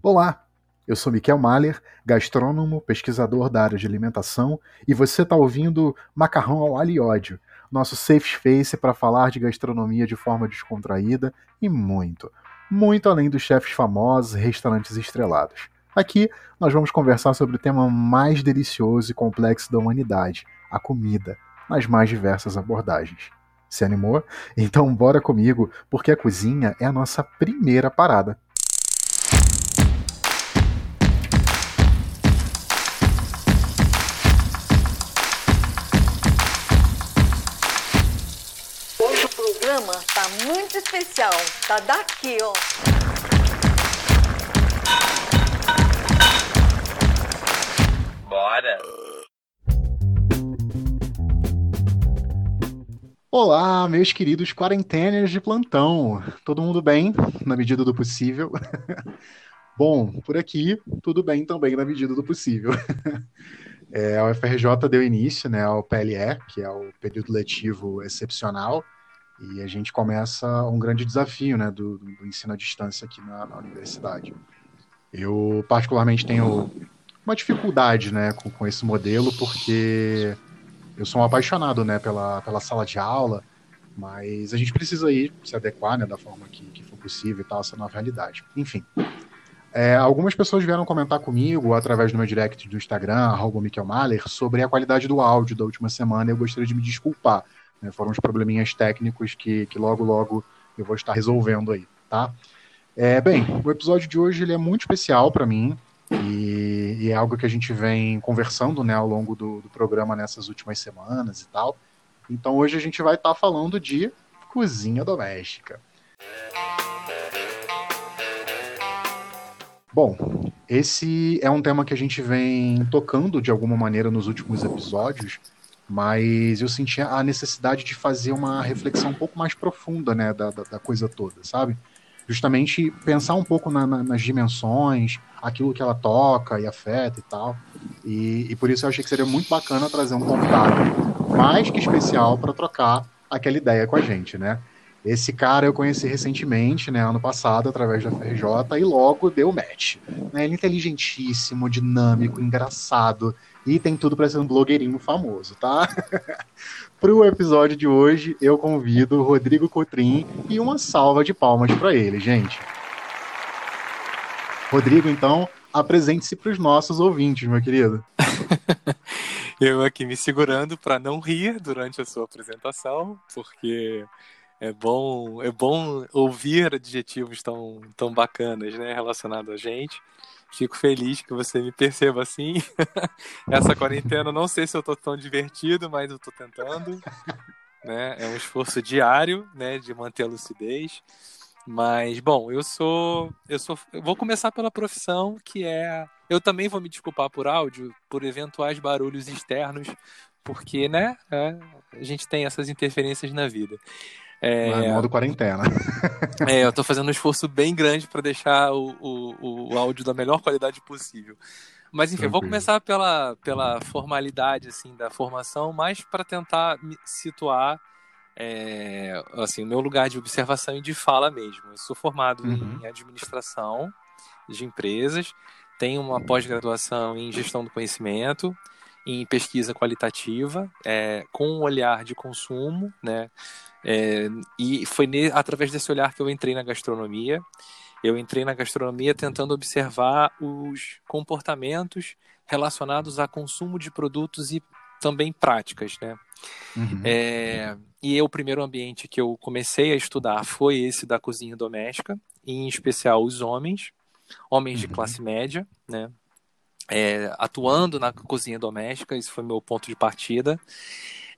Olá, eu sou Miquel Mahler, gastrônomo, pesquisador da área de alimentação, e você está ouvindo Macarrão ao Alho e Ódio, nosso safe space para falar de gastronomia de forma descontraída e muito, muito além dos chefes famosos e restaurantes estrelados. Aqui nós vamos conversar sobre o tema mais delicioso e complexo da humanidade, a comida, nas mais diversas abordagens. Se animou? Então bora comigo, porque a cozinha é a nossa primeira parada. Especial. Tá daqui, ó. Bora! Olá, meus queridos quarentenas de plantão. Todo mundo bem, na medida do possível? Bom, por aqui, tudo bem também, na medida do possível. É, a UFRJ deu início né, ao PLE, que é o período letivo excepcional, e a gente começa um grande desafio né, do, do ensino à distância aqui na, na, universidade. Eu, particularmente, tenho uma dificuldade né, com, com esse modelo, porque eu sou um apaixonado né, pela, pela sala de aula, mas a gente precisa ir se adequar né, da forma que, que for possível e tal, essa nova realidade. Enfim. É, algumas pessoas vieram comentar comigo através do meu direct do Instagram, arroba Michael Mahler, sobre a qualidade do áudio da última semana eu gostaria de me desculpar. Né? Foram uns probleminhas técnicos que, que logo, logo eu vou estar resolvendo aí, tá? É, bem, o episódio de hoje ele é muito especial para mim e, e, é algo que a gente vem conversando né, ao longo do, do programa nessas últimas semanas e tal. Então hoje a gente vai estar falando de cozinha doméstica. Bom, esse é um tema que a gente vem tocando de alguma maneira nos últimos episódios, mas eu senti a necessidade de fazer uma reflexão um pouco mais profunda né, da, da, da coisa toda, sabe? Justamente pensar um pouco na, na, nas dimensões, aquilo que ela toca e afeta e tal. E, e por isso eu achei que seria muito bacana trazer um convidado mais que especial para trocar aquela ideia com a gente, né? Esse cara eu conheci recentemente, né, ano passado, através da FRJ, e logo deu match. Né, ele é inteligentíssimo, dinâmico, engraçado, e tem tudo para ser um blogueirinho famoso, tá? para o episódio de hoje, eu convido Rodrigo Cotrim e uma salva de palmas para ele, gente. Rodrigo, então, apresente-se para os nossos ouvintes, meu querido. eu aqui me segurando para não rir durante a sua apresentação, porque é bom, é bom ouvir adjetivos tão, tão bacanas, né, relacionados a gente. Fico feliz que você me perceba assim. Essa quarentena, não sei se eu tô tão divertido, mas eu tô tentando. Né? É um esforço diário, né, de manter a lucidez. Mas, bom, eu sou. Eu sou. Eu vou começar pela profissão, que é. Eu também vou me desculpar por áudio, por eventuais barulhos externos, porque, né? É, a gente tem essas interferências na vida. É, modo quarentena. É, eu tô fazendo um esforço bem grande para deixar o, o, o áudio da melhor qualidade possível. Mas enfim, Tranquilo. vou começar pela, pela formalidade assim da formação, mais para tentar me situar é, assim, o meu lugar de observação e de fala mesmo. Eu sou formado uhum. em administração de empresas, tenho uma pós-graduação em gestão do conhecimento, em pesquisa qualitativa, é, com um olhar de consumo, né? É, e foi ne, através desse olhar que eu entrei na gastronomia. Eu entrei na gastronomia tentando observar os comportamentos relacionados a consumo de produtos e também práticas, né? Uhum. É, e o primeiro ambiente que eu comecei a estudar foi esse da cozinha doméstica, em especial os homens, homens uhum. de classe média, né? É, atuando na cozinha doméstica, isso foi meu ponto de partida.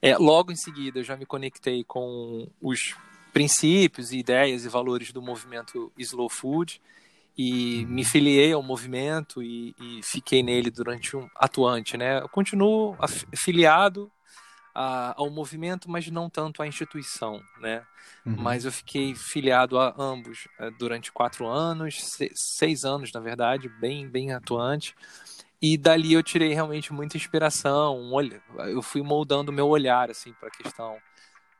É, logo em seguida, eu já me conectei com os princípios, ideias e valores do movimento Slow Food e me filiei ao movimento e, e fiquei nele durante um atuante, né? Eu continuo afiliado a, ao movimento, mas não tanto à instituição, né? Uhum. Mas eu fiquei filiado a ambos é, durante quatro anos, seis, seis anos, na verdade, bem, bem atuante. E dali eu tirei realmente muita inspiração. Olho, eu fui moldando meu olhar assim para a questão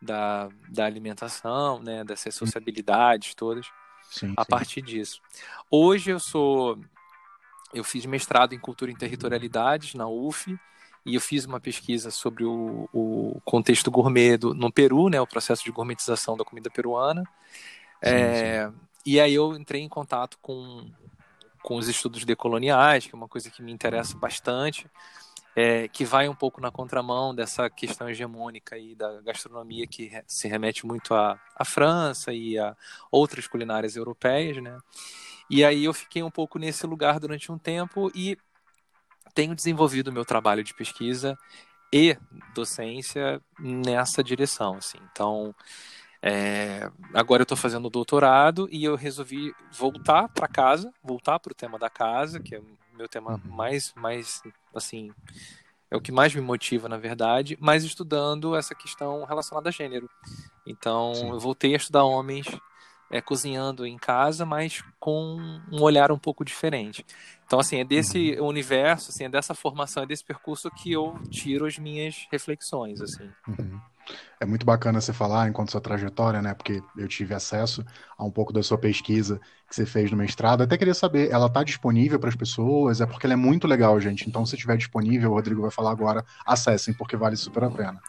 da, da alimentação, né, dessas sociabilidades todas, sim, a sim. partir disso. Hoje eu sou eu fiz mestrado em cultura e territorialidades na UF e eu fiz uma pesquisa sobre o, o contexto gourmet do, no Peru, né, o processo de gourmetização da comida peruana. Sim, é. E aí eu entrei em contato com, com os estudos decoloniais, que é uma coisa que me interessa bastante, é, que vai um pouco na contramão dessa questão hegemônica aí da gastronomia que se remete muito à, à França e a outras culinárias europeias, né? E aí eu fiquei um pouco nesse lugar durante um tempo e tenho desenvolvido meu trabalho de pesquisa e docência nessa direção, assim. Então, é, agora eu estou fazendo doutorado e eu resolvi voltar para casa, voltar para o tema da casa, que é o meu tema uhum. mais, mais, assim, é o que mais me motiva, na verdade, mas estudando essa questão relacionada a gênero. Então, Sim. eu voltei a estudar homens é, cozinhando em casa, mas com um olhar um pouco diferente. Então, assim, é desse uhum. universo, assim, é dessa formação, é desse percurso que eu tiro as minhas reflexões, assim. Uhum. É muito bacana você falar enquanto sua trajetória, né? Porque eu tive acesso a um pouco da sua pesquisa que você fez no mestrado. Até queria saber, ela está disponível para as pessoas? É porque ela é muito legal, gente. Então, se estiver disponível, o Rodrigo vai falar agora, acessem, porque vale super a pena.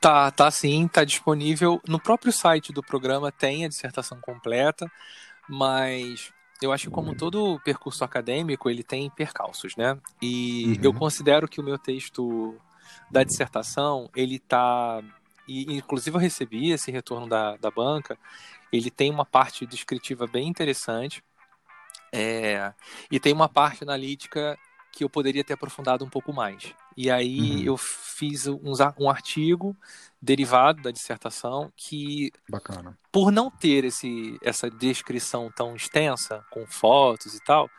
Tá, tá sim, tá disponível. No próprio site do programa tem a dissertação completa, mas eu acho que como todo percurso acadêmico, ele tem percalços, né? E uhum. eu considero que o meu texto da dissertação, ele tá e inclusive eu recebi esse retorno da, da banca, ele tem uma parte descritiva bem interessante, é, e tem uma parte analítica que eu poderia ter aprofundado um pouco mais. E aí uhum. eu fiz um, um artigo derivado da dissertação que, Bacana. por não ter esse, essa descrição tão extensa, com fotos e tal,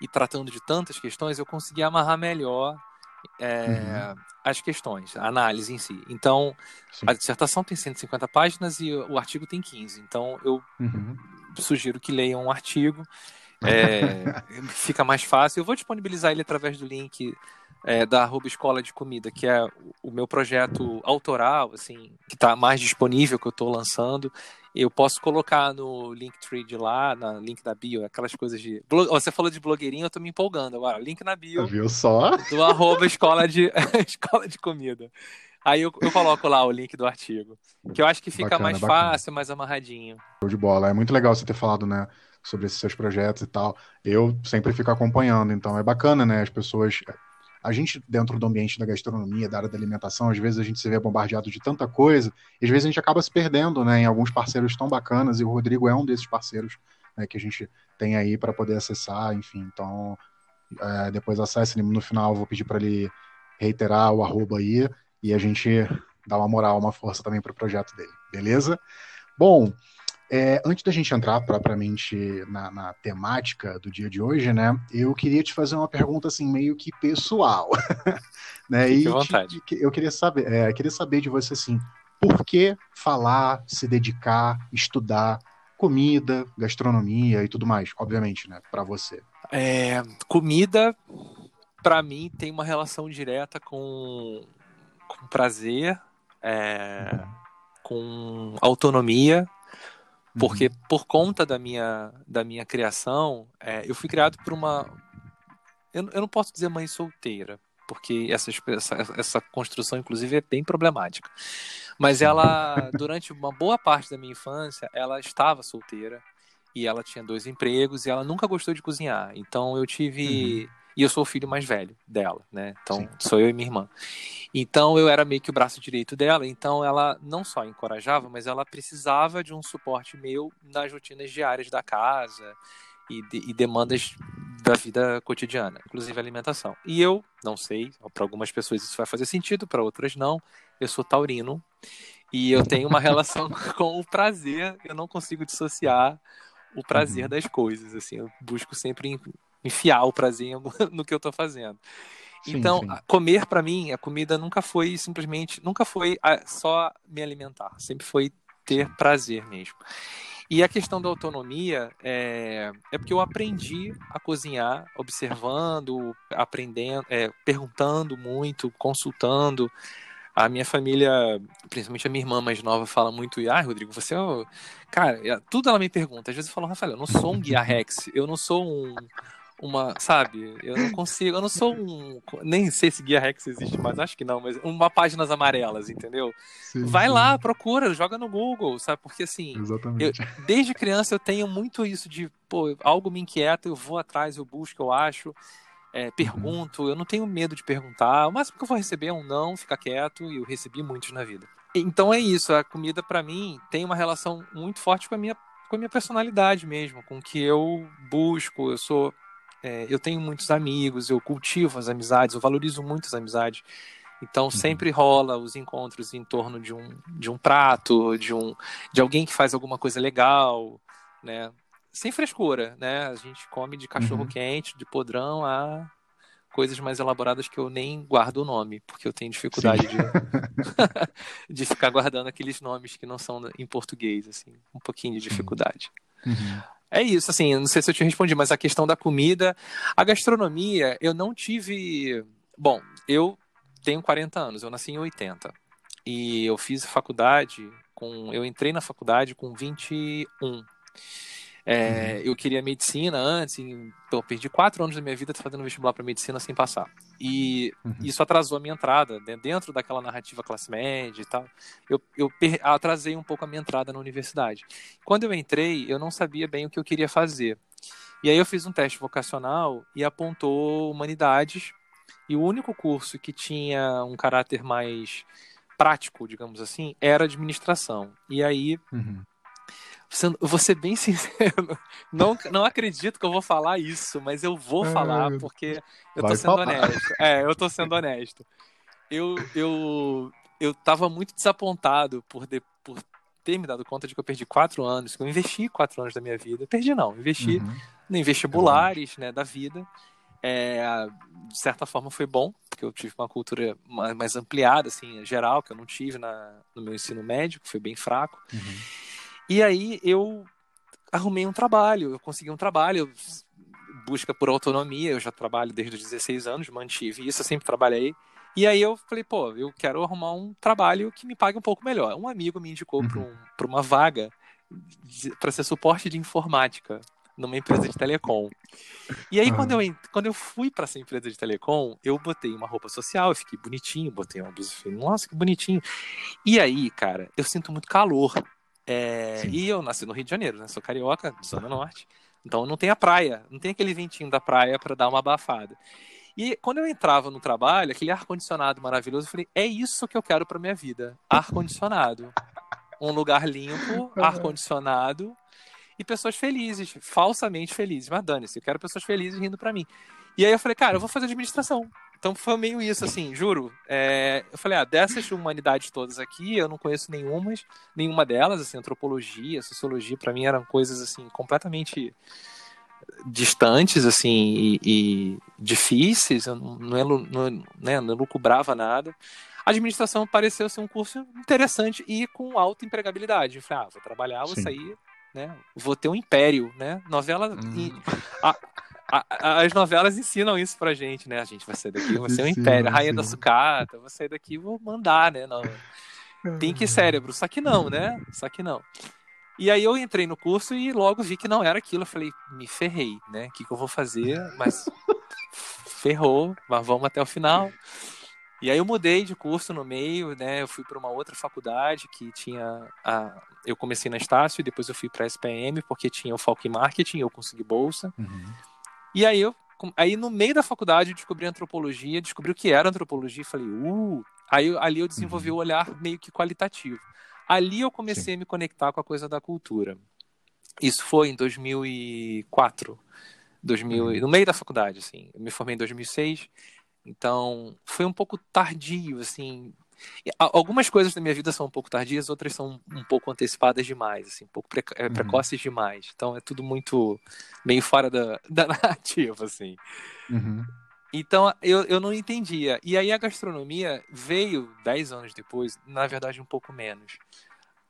e tratando de tantas questões, eu consegui amarrar melhor é, uhum. as questões, a análise em si. Então, Sim. a dissertação tem 150 páginas e o artigo tem 15. Então, eu uhum. sugiro que leiam um artigo. É, fica mais fácil. Eu vou disponibilizar ele através do link é, da arroba Escola de Comida, que é o meu projeto autoral, assim, que está mais disponível, que eu estou lançando. Eu posso colocar no Linktree de lá, na link da bio, aquelas coisas de. Você falou de blogueirinho, eu tô me empolgando agora. Link na bio. Viu só? Do arroba escola de, escola de comida. Aí eu, eu, coloco lá o link do artigo. Que eu acho que fica bacana, mais bacana. fácil, mais amarradinho. Show de bola. É muito legal você ter falado, né? Sobre esses seus projetos e tal. Eu sempre fico acompanhando, então é bacana, né? As pessoas a gente, dentro do ambiente da gastronomia, da área da alimentação, às vezes a gente se vê bombardeado de tanta coisa, e às vezes a gente acaba se perdendo né, em alguns parceiros tão bacanas, e o Rodrigo é um desses parceiros né, que a gente tem aí para poder acessar, enfim. Então, é, depois acesse no final, vou pedir para ele reiterar o arroba aí, e a gente dá uma moral, uma força também para o projeto dele, beleza? Bom, é, antes da gente entrar propriamente na, na, temática do dia de hoje, né, eu queria te fazer uma pergunta assim meio que pessoal, né? Fique e vontade. Te, eu queria saber, é, queria saber de você assim, por que falar, se dedicar, estudar comida, gastronomia e tudo mais, obviamente, né, para você. É, comida, para mim, tem uma relação direta com, com prazer, é, uhum. com autonomia porque uhum. por conta da minha, da minha criação, é, eu fui criado por uma. Eu, eu não posso dizer mãe solteira, porque essa, essa, essa construção, inclusive, é bem problemática. Mas ela, durante uma boa parte da minha infância, ela estava solteira e ela tinha dois empregos e ela nunca gostou de cozinhar. Então eu tive. Uhum. E eu sou o filho mais velho dela, né? Então Sim. sou eu e minha irmã. Então eu era meio que o braço direito dela. Então ela não só encorajava, mas ela precisava de um suporte meu nas rotinas diárias da casa e, de, e demandas da vida cotidiana, inclusive alimentação. E eu não sei, para algumas pessoas isso vai fazer sentido, para outras não. Eu sou taurino e eu tenho uma relação com o prazer. Eu não consigo dissociar o prazer uhum. das coisas. Assim, eu busco sempre enfiar o prazer no que eu estou fazendo. Sim, então, sim. comer para mim, a comida nunca foi simplesmente, nunca foi só me alimentar, sempre foi ter prazer mesmo. E a questão da autonomia é, é porque eu aprendi a cozinhar observando, aprendendo, é, perguntando muito, consultando. A minha família, principalmente a minha irmã mais nova, fala muito, ah, Rodrigo, você é. Cara, tudo ela me pergunta. Às vezes eu falo, Rafael, eu não sou um guia Rex, eu não sou um, uma, sabe? Eu não consigo, eu não sou um, nem sei se Guia Rex existe, mas acho que não, mas uma páginas amarelas, entendeu? Sim, Vai sim. lá, procura, joga no Google, sabe? Porque assim, eu, desde criança eu tenho muito isso de, pô, algo me inquieta, eu vou atrás, eu busco, eu acho, é, uhum. pergunto, eu não tenho medo de perguntar, o máximo que eu vou receber é um não, ficar quieto, e eu recebi muitos na vida. Então é isso, a comida para mim tem uma relação muito forte com a minha com a minha personalidade mesmo, com o que eu busco. Eu sou é, eu tenho muitos amigos, eu cultivo as amizades, eu valorizo muito as amizades. Então uhum. sempre rola os encontros em torno de um, de um prato, de um de alguém que faz alguma coisa legal, né? Sem frescura, né? A gente come de cachorro uhum. quente, de podrão a coisas mais elaboradas que eu nem guardo o nome, porque eu tenho dificuldade de, de ficar guardando aqueles nomes que não são em português, assim, um pouquinho de dificuldade. Uhum. É isso, assim, não sei se eu te respondi, mas a questão da comida, a gastronomia, eu não tive. Bom, eu tenho 40 anos, eu nasci em 80. E eu fiz faculdade com. Eu entrei na faculdade com 21. É, uhum. Eu queria medicina antes, então, perdi quatro anos da minha vida fazendo vestibular para medicina sem passar. E uhum. isso atrasou a minha entrada, né, dentro daquela narrativa classe média e tal. Eu, eu atrasei um pouco a minha entrada na universidade. Quando eu entrei, eu não sabia bem o que eu queria fazer. E aí eu fiz um teste vocacional e apontou humanidades. E o único curso que tinha um caráter mais prático, digamos assim, era administração. E aí. Uhum eu vou ser bem sincero, não, não acredito que eu vou falar isso, mas eu vou falar porque eu tô sendo honesto. É, eu tô sendo honesto. Eu, eu, eu tava muito desapontado por, de, por ter me dado conta de que eu perdi quatro anos, que eu investi quatro anos da minha vida. Perdi não, investi uhum. em vestibulares né, da vida. É, de certa forma foi bom, porque eu tive uma cultura mais ampliada, assim, geral, que eu não tive na, no meu ensino médio, que foi bem fraco. Uhum. E aí eu arrumei um trabalho, eu consegui um trabalho, busca por autonomia, eu já trabalho desde os 16 anos, mantive isso, eu sempre trabalhei. E aí eu falei, pô, eu quero arrumar um trabalho que me pague um pouco melhor. Um amigo me indicou uhum. para um, uma vaga para ser suporte de informática numa empresa de telecom. E aí, quando, eu, quando eu fui para essa empresa de telecom, eu botei uma roupa social, eu fiquei bonitinho, botei uma blusa, nossa, que bonitinho. E aí, cara, eu sinto muito calor. É, e eu nasci no Rio de Janeiro, né? Sou carioca, Zona Norte. Então não tem a praia, não tem aquele ventinho da praia para dar uma abafada. E quando eu entrava no trabalho, aquele ar-condicionado maravilhoso, eu falei: é isso que eu quero para minha vida. Ar-condicionado. Um lugar limpo, ar-condicionado e pessoas felizes, falsamente felizes. Mas dane-se, eu quero pessoas felizes rindo para mim. E aí eu falei, cara, eu vou fazer administração. Então foi meio isso, assim, juro. É, eu falei, ah, dessas humanidades todas aqui, eu não conheço nenhuma, nenhuma delas, assim, antropologia, sociologia, para mim eram coisas, assim, completamente distantes, assim, e, e difíceis, eu não, não, não, né, não lucubrava nada. A administração pareceu ser um curso interessante e com alta empregabilidade. Eu falei, ah, vou trabalhar, vou Sim. sair, né, vou ter um império, né, novela... Hum. A, a, as novelas ensinam isso pra gente, né? A gente vai sair daqui, vou ser um império, a rainha sim. da sucata, vou sair daqui vou mandar, né? Não. Tem que cérebro, só que não, né? Só que não. E aí eu entrei no curso e logo vi que não era aquilo. Eu falei, me ferrei, né? O que, que eu vou fazer? Mas ferrou, mas vamos até o final. E aí eu mudei de curso no meio, né? Eu fui para uma outra faculdade que tinha a... eu comecei na Estácio e depois eu fui para a SPM porque tinha o foco em marketing, eu consegui bolsa. Uhum. E aí eu aí no meio da faculdade eu descobri antropologia, descobri o que era antropologia e falei, uh, aí ali eu desenvolvi o uhum. um olhar meio que qualitativo. Ali eu comecei Sim. a me conectar com a coisa da cultura. Isso foi em 2004, 2000, uhum. no meio da faculdade, assim. Eu me formei em 2006, então foi um pouco tardio, assim, Algumas coisas da minha vida são um pouco tardias, outras são um pouco antecipadas demais, assim, um pouco é, uhum. precoces demais. Então é tudo muito meio fora da, da narrativa, assim. Uhum. Então eu, eu não entendia. E aí a gastronomia veio 10 anos depois, na verdade um pouco menos.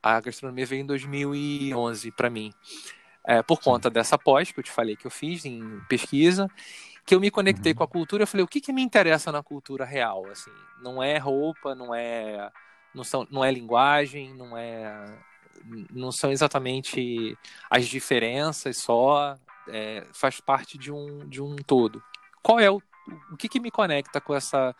A gastronomia veio em 2011 para mim. É, por conta Sim. dessa pós que eu te falei que eu fiz em pesquisa que eu me conectei uhum. com a cultura, eu falei, o que, que me interessa na cultura real, assim, não é roupa, não é não são não é linguagem, não é não são exatamente as diferenças só é, faz parte de um, de um todo. Qual é o, o que, que me conecta com essa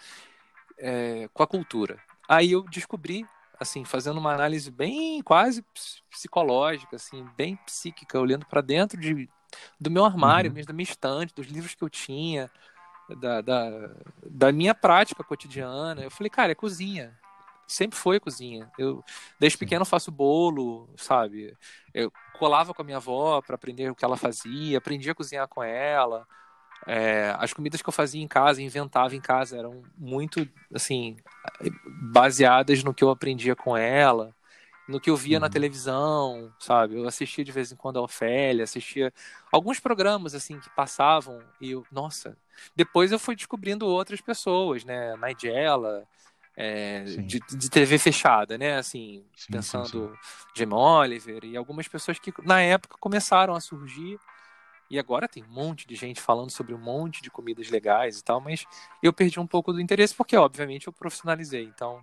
é, com a cultura? Aí eu descobri, assim, fazendo uma análise bem quase psicológica, assim, bem psíquica, olhando para dentro de, do meu armário, uhum. da minha estante, dos livros que eu tinha, da, da, da minha prática cotidiana. Eu falei, cara, é cozinha sempre foi cozinha. Eu desde pequeno faço bolo, sabe? Eu colava com a minha avó para aprender o que ela fazia, aprendi a cozinhar com ela. É, as comidas que eu fazia em casa, inventava em casa, eram muito assim baseadas no que eu aprendia com ela, no que eu via uhum. na televisão, sabe? Eu assistia de vez em quando a Ofélia, assistia alguns programas assim que passavam e eu, nossa, depois eu fui descobrindo outras pessoas, né? Nigella, é, de, de, TV fechada, né? Assim, sim, pensando sim, Jamie Oliver e algumas pessoas que na época começaram a surgir. E agora tem um monte de gente falando sobre um monte de comidas legais e tal, mas eu perdi um pouco do interesse porque, obviamente, eu profissionalizei. Então,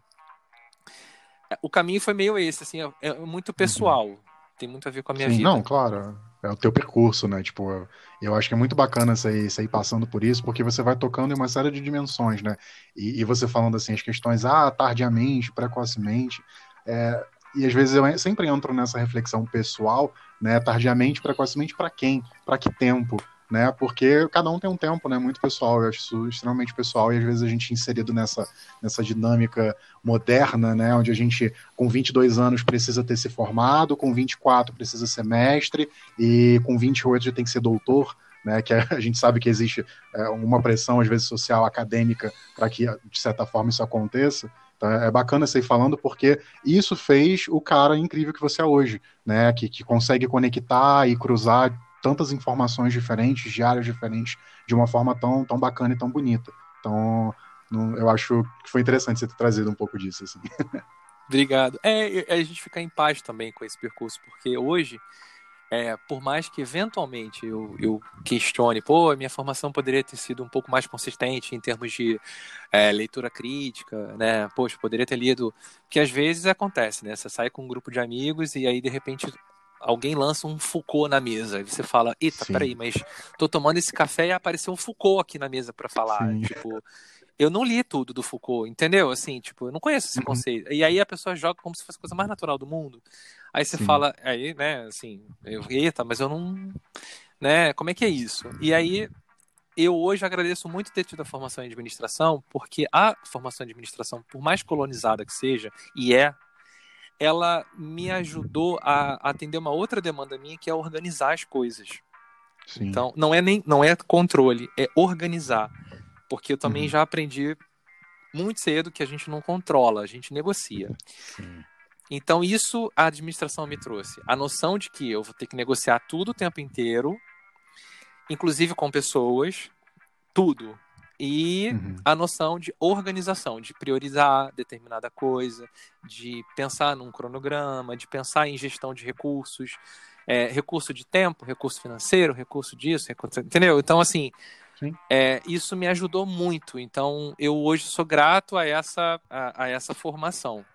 o caminho foi meio esse, assim, é, é muito uhum. pessoal. Uhum. Tem muito a ver com a minha Sim, vida. Não, claro é o teu percurso, né? Tipo, eu acho que é muito bacana você ir, passando por isso, porque você vai tocando em uma série de dimensões, né? E, e você falando assim, as questões, ah, tardiamente, precocemente, é, e às vezes eu sempre entro nessa reflexão pessoal, né? Tardiamente, precocemente, para quem? Para que tempo? Né? Porque cada um tem um tempo, né? Muito pessoal, eu acho isso extremamente pessoal e às vezes a gente inserido nessa, nessa dinâmica moderna, né? Onde a gente com 22 anos precisa ter se formado, com 24 precisa ser mestre e com 28 já tem que ser doutor, né? Que a gente sabe que existe é, uma pressão às vezes social, acadêmica para que de certa forma isso aconteça. Então é bacana você ir falando porque isso fez o cara incrível que você é hoje, né? Que, que consegue conectar e cruzar tantas informações diferentes, de áreas diferentes, de uma forma tão, tão bacana e tão bonita. Então, não, eu acho que foi interessante você ter trazido um pouco disso. Assim. Obrigado. É, a gente ficar em paz também com esse percurso, porque hoje, é, por mais que eventualmente eu, eu questione, pô, minha formação poderia ter sido um pouco mais consistente em termos de é, leitura crítica, né? Poxa, poderia ter lido. Que às vezes acontece, né? Você sai com um grupo de amigos e aí de repente alguém lança um Foucault na mesa. E você fala, eita, Sim. peraí, mas tô tomando esse café e apareceu um Foucault aqui na mesa para falar. Sim. Tipo, eu não li tudo do Foucault, entendeu? Assim, tipo, eu não conheço esse uhum. conceito. E aí a pessoa joga como se fosse a coisa mais natural do mundo. Aí você Sim. fala, aí, né, assim, eu, eita, mas eu não. Né, como é que é isso? E aí eu hoje agradeço muito ter tido a formação em administração, porque a formação em administração, por mais colonizada que seja, e é ela me ajudou a atender uma outra demanda minha, que é organizar as coisas. Sim. Então, não é nem não é controle, é organizar. Porque eu também uhum. já aprendi muito cedo que a gente não controla, a gente negocia. Sim. Então, isso a administração me trouxe. A noção de que eu vou ter que negociar tudo o tempo inteiro, inclusive com pessoas, tudo e uhum. a noção de organização, de priorizar determinada coisa, de pensar num cronograma, de pensar em gestão de recursos, é, recurso de tempo, recurso financeiro, recurso disso, recurso, entendeu? Então, assim, é, isso me ajudou muito. Então, eu hoje sou grato a essa, a, a essa formação.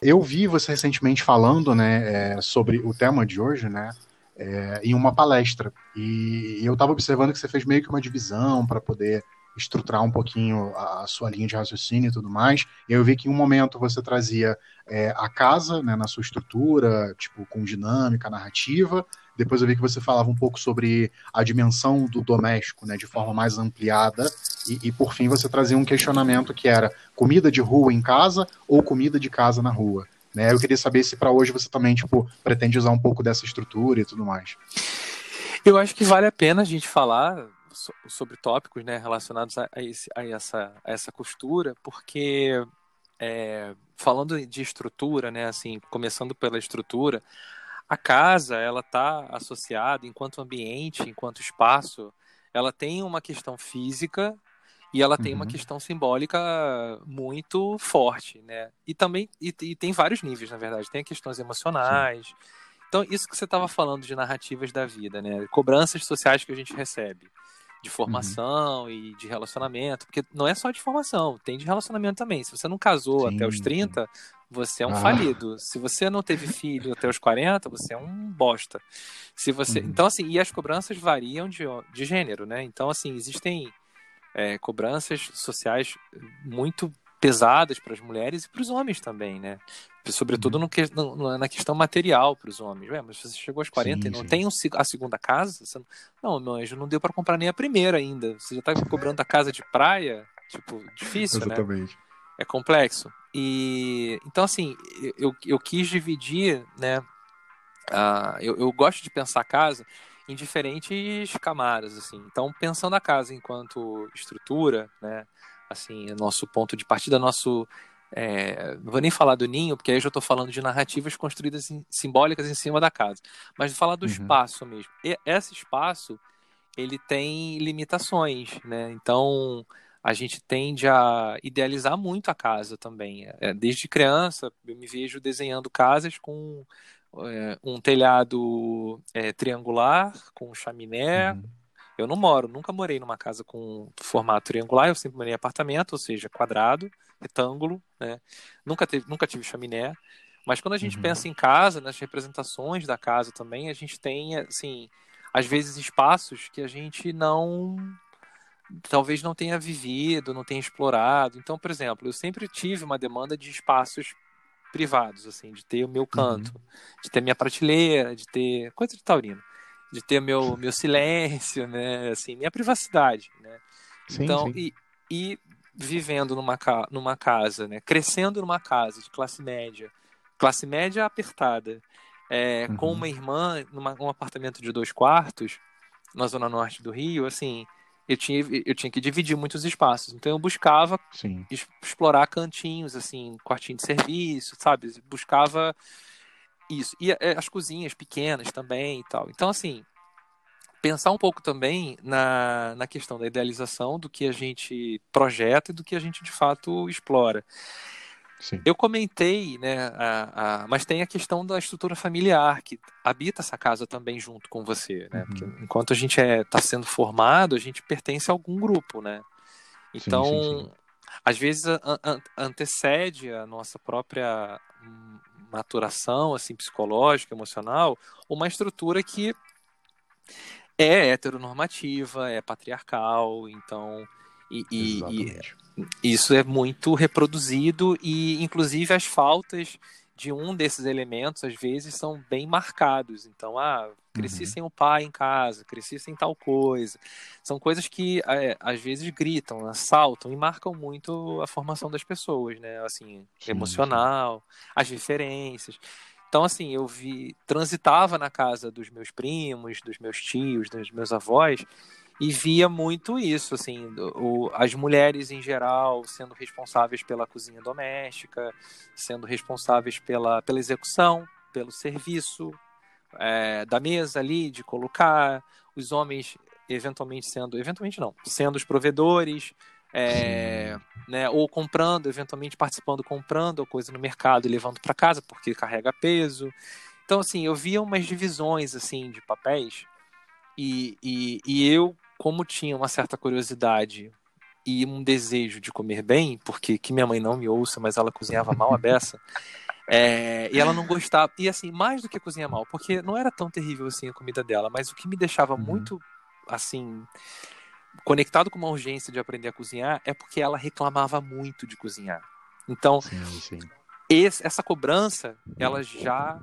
Eu vi você recentemente falando, né, é, sobre o tema de hoje, né, é, em uma palestra. E eu estava observando que você fez meio que uma divisão para poder estruturar um pouquinho a sua linha de raciocínio e tudo mais. E eu vi que em um momento você trazia é, a casa né, na sua estrutura, tipo, com dinâmica, narrativa. Depois eu vi que você falava um pouco sobre a dimensão do doméstico, né, de forma mais ampliada. E, e por fim você trazia um questionamento que era comida de rua em casa ou comida de casa na rua. Né? Eu queria saber se para hoje você também tipo, pretende usar um pouco dessa estrutura e tudo mais. Eu acho que vale a pena a gente falar sobre tópicos né, relacionados a, esse, a, essa, a essa costura, porque é, falando de estrutura, né, assim, começando pela estrutura, a casa ela está associada enquanto ambiente, enquanto espaço, ela tem uma questão física e ela tem uhum. uma questão simbólica muito forte, né? E também e, e, tem vários níveis, na verdade. Tem questões emocionais. Sim. Então, isso que você estava falando de narrativas da vida, né? Cobranças sociais que a gente recebe. de formação uhum. e de relacionamento, porque não é só de formação, tem de relacionamento também. Se você não casou sim, até os 30, sim. você é um ah. falido. Se você não teve filho até os 40, você é um bosta. Se você, uhum. então assim, e as cobranças variam de, de gênero, né? Então assim, existem é, cobranças sociais muito pesadas para as mulheres e para os homens também, né? Sobretudo uhum. que, no, na questão material para os homens. Ué, mas você chegou aos 40 sim, e não sim. tem um, a segunda casa? Você não, não, meu anjo, não deu para comprar nem a primeira ainda. Você já está cobrando a casa de praia? Tipo, difícil, né? Exatamente. né? É complexo. E então, assim, eu, eu quis dividir, né? Uh, eu, eu gosto de pensar a casa em diferentes camadas, assim. Então, pensando a casa enquanto estrutura, né? assim, nosso ponto de partida, nosso é, não vou nem falar do ninho, porque aí eu já estou falando de narrativas construídas em, simbólicas em cima da casa, mas vou falar do uhum. espaço mesmo. E esse espaço ele tem limitações, né? Então a gente tende a idealizar muito a casa também. É, desde criança eu me vejo desenhando casas com é, um telhado é, triangular, com chaminé. Uhum eu não moro, nunca morei numa casa com formato triangular, eu sempre morei em apartamento, ou seja, quadrado, retângulo, né? Nunca, teve, nunca tive chaminé. Mas quando a gente uhum. pensa em casa, nas representações da casa também, a gente tem, assim, às vezes espaços que a gente não. talvez não tenha vivido, não tenha explorado. Então, por exemplo, eu sempre tive uma demanda de espaços privados, assim, de ter o meu canto, uhum. de ter minha prateleira, de ter. coisa de taurino de ter meu, meu silêncio, né? Assim, minha privacidade, né? Sim, então, sim. E, e vivendo numa, numa casa, né? Crescendo numa casa de classe média, classe média apertada, é, uhum. com uma irmã num um apartamento de dois quartos na zona norte do Rio, assim, eu tinha, eu tinha que dividir muitos espaços. Então eu buscava Sim. explorar cantinhos, assim, quartinho de serviço, sabe? Buscava isso. E é, as cozinhas pequenas também e tal. Então, assim, pensar um pouco também na, na questão da idealização do que a gente projeta e do que a gente de fato explora. Sim. Eu comentei, né, a, a, mas tem a questão da estrutura familiar que habita essa casa também junto com você, né? Uhum. Porque enquanto a gente está é, tá sendo formado, a gente pertence a algum grupo, né? Então, sim, sim, às vezes antecede a nossa própria maturação assim psicológica, emocional, uma estrutura que é heteronormativa, é patriarcal, então e, e, e, isso é muito reproduzido e inclusive as faltas de um desses elementos, às vezes, são bem marcados. Então, ah, cresci uhum. sem o pai em casa, cresci sem tal coisa. São coisas que, é, às vezes, gritam, assaltam e marcam muito a formação das pessoas, né? Assim, sim, emocional, as diferenças. Então, assim, eu vi, transitava na casa dos meus primos, dos meus tios, dos meus avós, e via muito isso, assim, o, as mulheres em geral sendo responsáveis pela cozinha doméstica, sendo responsáveis pela, pela execução, pelo serviço é, da mesa ali, de colocar, os homens eventualmente sendo, eventualmente não, sendo os provedores, é, né, ou comprando, eventualmente participando, comprando coisa no mercado e levando para casa porque carrega peso. Então, assim, eu via umas divisões assim de papéis e, e, e eu como tinha uma certa curiosidade e um desejo de comer bem, porque que minha mãe não me ouça, mas ela cozinhava mal a beça. É, e ela não gostava. E assim, mais do que cozinhar mal, porque não era tão terrível assim a comida dela, mas o que me deixava uhum. muito assim conectado com uma urgência de aprender a cozinhar é porque ela reclamava muito de cozinhar. Então, sim, sim. Esse, essa cobrança ela já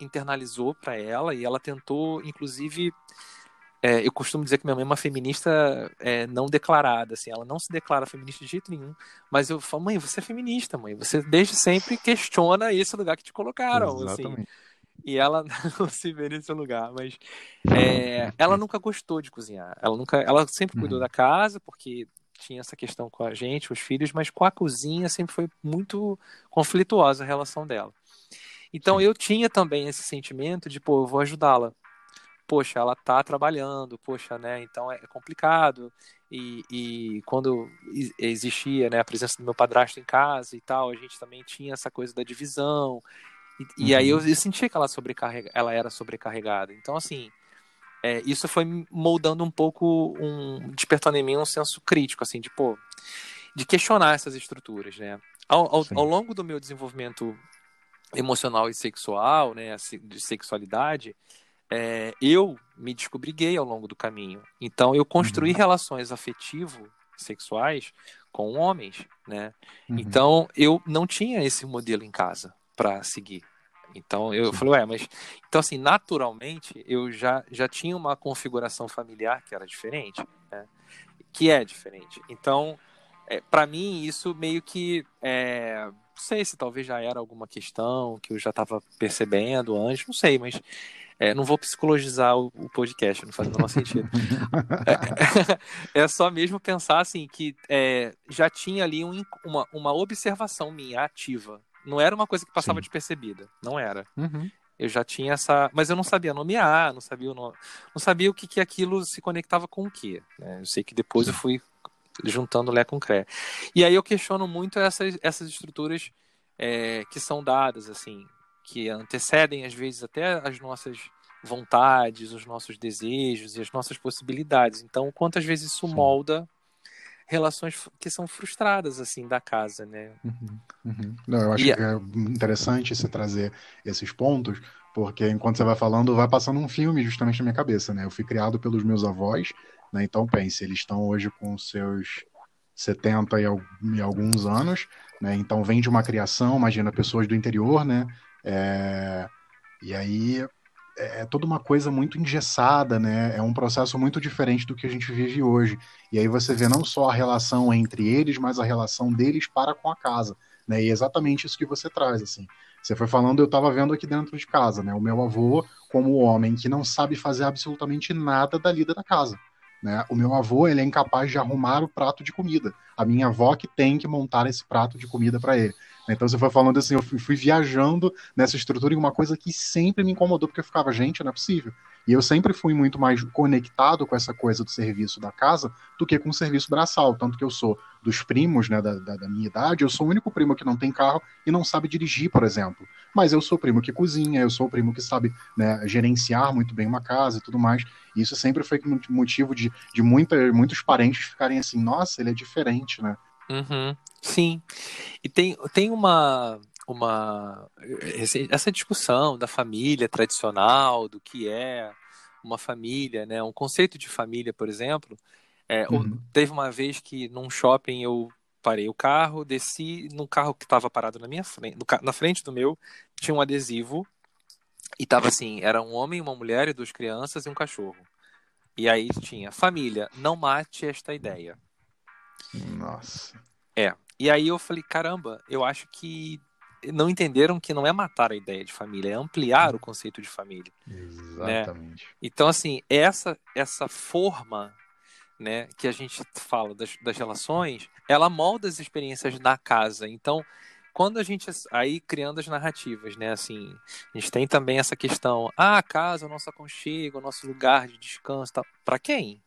internalizou para ela e ela tentou, inclusive, é, eu costumo dizer que minha mãe é uma feminista é, não declarada, assim, ela não se declara feminista de jeito nenhum, mas eu falo, mãe, você é feminista, mãe, você desde sempre questiona esse lugar que te colocaram, assim. Exatamente. assim, e ela não se vê nesse lugar, mas é, ela nunca gostou de cozinhar, ela nunca, ela sempre cuidou uhum. da casa, porque tinha essa questão com a gente, os filhos, mas com a cozinha sempre foi muito conflituosa a relação dela. Então eu tinha também esse sentimento de, pô, eu vou ajudá-la poxa, ela tá trabalhando, poxa, né? Então é complicado. E, e quando existia né, a presença do meu padrasto em casa e tal, a gente também tinha essa coisa da divisão. E, uhum. e aí eu, uhum. eu sentia que ela, sobrecarrega, ela era sobrecarregada. Então, assim, é, isso foi moldando um pouco, um, despertando em mim um senso crítico, assim, de, pô, de questionar essas estruturas, né? Ao, ao, ao, longo do meu desenvolvimento emocional e sexual, né, de sexualidade, é, eu me descobri gay ao longo do caminho. Então, eu construí uhum. relações afetivo sexuais com homens, né? Uhum. Então, eu não tinha esse modelo em casa para seguir. Então eu Sim. falei, ué, mas. Então, assim, naturalmente, eu já, já tinha uma configuração familiar que era diferente, né? Que é diferente. Então, é, para mim, isso meio que. É, não sei se talvez já era alguma questão que eu já estava percebendo antes, não sei, mas. É, não vou psicologizar o, o, podcast, não faz o menor sentido. é, é, só mesmo pensar assim que é, já tinha ali um, uma, uma observação minha ativa não era uma coisa que passava Sim. despercebida. Não era. Uhum. Eu já tinha essa. Mas eu não sabia nomear, não sabia, não, não sabia o que, que aquilo se conectava com o quê. Né? Eu sei que depois Sim. eu fui juntando Lé com Cré. E aí eu questiono muito essas, essas estruturas é, que são dadas, assim, que antecedem, às vezes, até as nossas vontades, os nossos desejos e as nossas possibilidades. Então, quantas vezes isso Sim. molda relações que são frustradas assim da casa, né? Uhum, uhum. Não, eu acho e... que é interessante você trazer esses pontos, porque enquanto você vai falando, vai passando um filme justamente na minha cabeça, né? Eu fui criado pelos meus avós, né? Então pense, eles estão hoje com seus 70 e alguns anos, né? Então vem de uma criação, imagina pessoas do interior, né? É... E aí é, é toda uma coisa muito engessada, né? É um processo muito diferente do que a gente vive hoje. E aí você vê não só a relação entre eles, mas a relação deles para com a casa, né? E é exatamente isso que você traz, assim. Você foi falando, eu estava vendo aqui dentro de casa, né? O meu avô, como homem que não sabe fazer absolutamente nada da lida da casa. Né? O meu avô ele é incapaz de arrumar o prato de comida. A minha avó que tem que montar esse prato de comida para ele. Então você foi falando assim, eu fui, fui, viajando nessa estrutura e uma coisa que sempre me incomodou, porque eu ficava, gente, não é possível. E eu sempre fui muito mais conectado com essa coisa do serviço da casa do que com o serviço braçal. Tanto que eu sou dos primos né, da, da, da, minha idade, eu sou o único primo que não tem carro e não sabe dirigir, por exemplo. Mas eu sou o primo que cozinha, eu sou o primo que sabe né, gerenciar muito bem uma casa e tudo mais. E isso sempre foi motivo de, de muita, muitos parentes ficarem assim, nossa, ele é diferente, né? Uhum. Sim. E tem, tem uma, uma. Essa discussão da família tradicional, do que é uma família, né? Um conceito de família, por exemplo. É, uhum. Teve uma vez que num shopping eu parei o carro, desci num carro que estava parado na minha frente, na frente do meu, tinha um adesivo e tava assim, era um homem, uma mulher e duas crianças e um cachorro. E aí tinha família, não mate esta ideia. Nossa. É. E aí eu falei, caramba, eu acho que não entenderam que não é matar a ideia de família, é ampliar o conceito de família. Né? Exatamente. Né? Então, assim, essa, essa forma né, que a gente fala das, das relações, ela molda as experiências na casa. Então, quando a gente aí criando as narrativas, né, assim, a gente tem também essa questão, ah, a casa, o nosso aconchego, o nosso lugar de descanso, tá, para quem?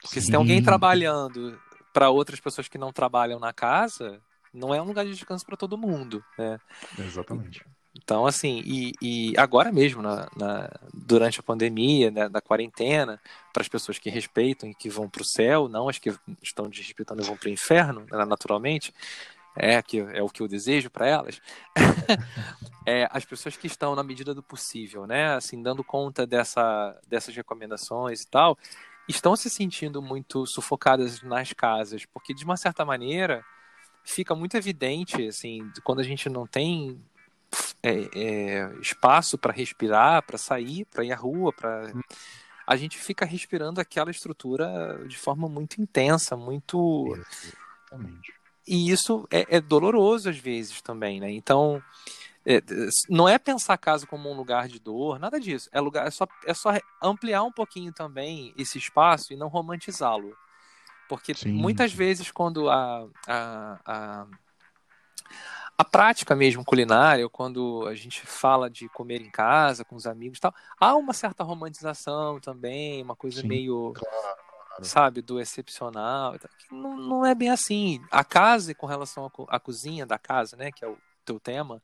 Porque Sim. se tem alguém trabalhando para outras pessoas que não trabalham na casa, não é um lugar de descanso para todo mundo, né? Exatamente. Então, assim, e, e agora mesmo, na, na, durante a pandemia, né, da quarentena, para as pessoas que respeitam e que vão para o céu, não as que estão desrespeitando e vão para o inferno, né, naturalmente, é, que é o que eu desejo para elas, é, as pessoas que estão na medida do possível, né, assim, dando conta dessa, dessas recomendações e tal, estão se sentindo muito sufocadas nas casas, porque de uma certa maneira fica muito evidente, assim, quando a gente não tem é, é, espaço para respirar, para sair, para ir à rua, para a gente fica respirando aquela estrutura de forma muito intensa, muito Exatamente. e isso é, é doloroso às vezes também, né? Então é, não é pensar a casa como um lugar de dor, nada disso. É, lugar, é, só, é só ampliar um pouquinho também esse espaço e não romantizá-lo. Porque sim, muitas vezes, quando a, a, a, a, prática mesmo culinária, ou quando a gente fala de comer em casa com os amigos e tal, há uma certa romantização também, uma coisa sim, meio. Claro sabe, do excepcional. Não, não é bem assim. A casa, com relação à cozinha da casa, né, que é o teu tema,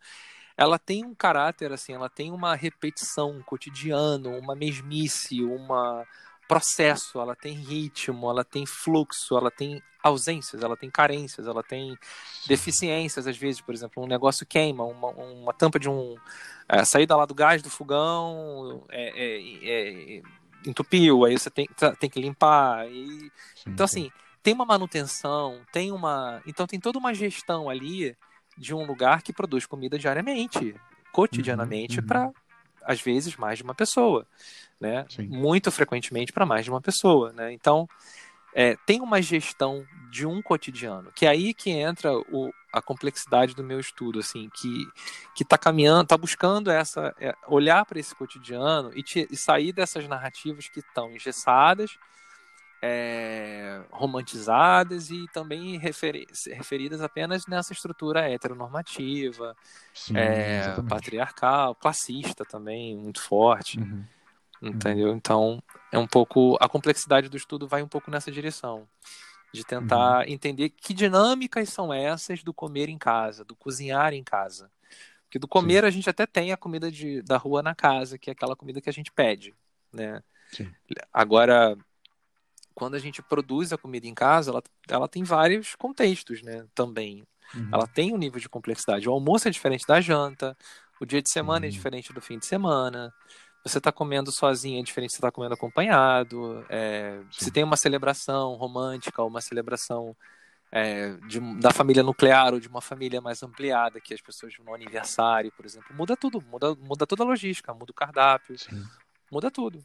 ela tem um caráter assim, ela tem uma repetição, um cotidiano, uma mesmice, uma processo, ela tem ritmo, ela tem fluxo, ela tem ausências, ela tem carências, ela tem deficiências às vezes, por exemplo, um negócio queima, uma, uma tampa de um é, saída lá do gás do fogão é, é, é entupiu, aí você tem, tá, tem que limpar. E... Sim, então, assim, tem uma manutenção, tem uma. Então tem toda uma gestão ali de um lugar que produz comida diariamente, cotidianamente, uhum, uhum. para às vezes mais de uma pessoa, né? Sim. Muito frequentemente para mais de uma pessoa, né? Então é, tem uma gestão de um cotidiano, que é aí que entra o, a complexidade do meu estudo, assim, que que está caminhando, está buscando essa é, olhar para esse cotidiano e, te, e, sair dessas narrativas que estão engessadas, é, romantizadas e também referi referidas apenas nessa estrutura heteronormativa, Sim, é, patriarcal, classista também muito forte. Uhum. Entendeu? Então, é um pouco. A complexidade do estudo vai um pouco nessa direção. De tentar uhum. entender que dinâmicas são essas do comer em casa, do cozinhar em casa. Porque do comer Sim. a gente até tem a comida de, da rua na casa, que é aquela comida que a gente pede, né? Sim. Agora, quando a gente produz a comida em casa, ela, ela tem vários contextos, né? Também. Uhum. Ela tem um nível de complexidade. O almoço é diferente da janta, o dia de semana é uhum. é diferente do fim de semana você está comendo sozinho é diferente de você estar tá comendo acompanhado. É, se tem uma celebração romântica, uma celebração é, de, da família nuclear ou de uma família mais ampliada, que as pessoas no aniversário, por exemplo, muda tudo, muda, muda toda a logística, muda o cardápio, Sim. muda tudo.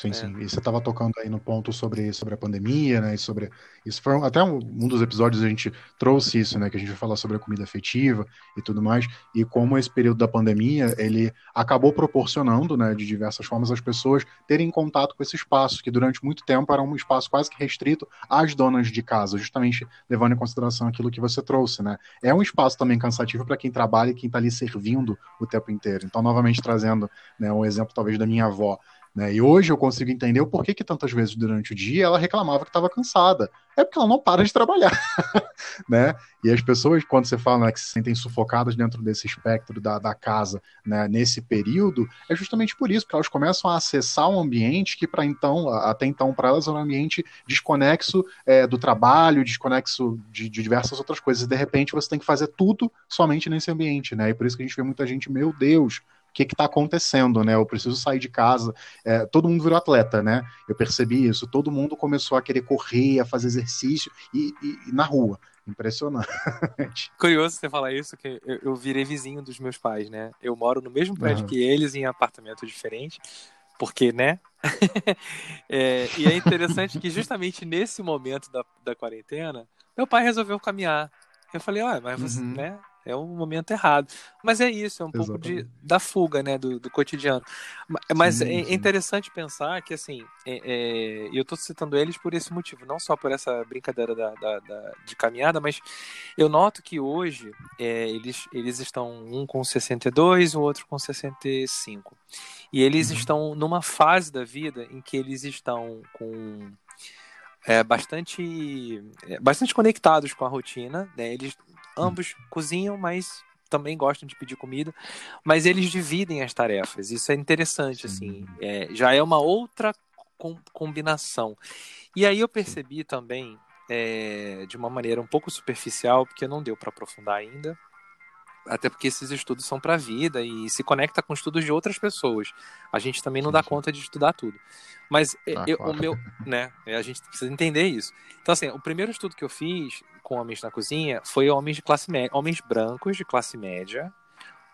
Sim, é. sim. E você estava tocando aí no ponto sobre, sobre a pandemia, né? E sobre isso foi até um, um, dos episódios a gente trouxe isso, né? Que a gente vai falar sobre a comida afetiva e tudo mais. E como esse período da pandemia ele acabou proporcionando, né? De diversas formas as pessoas terem contato com esse espaço que durante muito tempo era um espaço quase que restrito às donas de casa, justamente levando em consideração aquilo que você trouxe, né? É um espaço também cansativo para quem trabalha e quem está ali servindo o tempo inteiro. Então, novamente trazendo né, um exemplo talvez da minha avó né? E hoje eu consigo entender o porquê que tantas vezes durante o dia ela reclamava que estava cansada. É porque ela não para de trabalhar, né? E as pessoas, quando você fala né, que se sentem sufocadas dentro desse espectro da, da casa, né, nesse período, é justamente por isso, porque elas começam a acessar um ambiente que para então, até então, para elas é um ambiente desconexo é, do trabalho, desconexo de, de, diversas outras coisas. E de repente você tem que fazer tudo somente nesse ambiente, né? E por isso que a gente vê muita gente, meu Deus, o que está acontecendo, né? Eu preciso sair de casa. É, todo mundo virou atleta, né? Eu percebi isso. Todo mundo começou a querer correr, a fazer exercício e, e, e na rua. Impressionante. Curioso você falar isso, que eu, eu, virei vizinho dos meus pais, né? Eu moro no mesmo prédio uhum. que eles, em apartamento diferente, porque, né? é, e é interessante que justamente nesse momento da, da quarentena, meu pai resolveu caminhar. Eu falei, olha, mas você, uhum. né? É um momento errado. Mas é isso, é um Exatamente. pouco de, da fuga, né, do, do cotidiano. Mas sim, é, sim. interessante pensar que, assim, é, é, eu estou citando eles por esse motivo, não só por essa brincadeira da, da, da de caminhada, mas eu noto que hoje é, eles, eles estão um com 62, o outro com 65. E eles uhum. estão numa fase da vida em que eles estão com é, bastante, é, bastante conectados com a rotina. Né? Eles Ambos cozinham, mas também gostam de pedir comida, mas eles dividem as tarefas. Isso é interessante, Sim. assim. É, já é uma outra com, combinação. E aí eu percebi também, é, de uma maneira um pouco superficial, porque não deu para aprofundar ainda, até porque esses estudos são para a vida e se conecta com estudos de outras pessoas. A gente também não dá conta de estudar tudo. Mas ah, eu, claro. o meu, né, a gente precisa entender isso. Então assim, o primeiro estudo que eu fiz com homens na cozinha foi homens de classe média, homens brancos de classe média,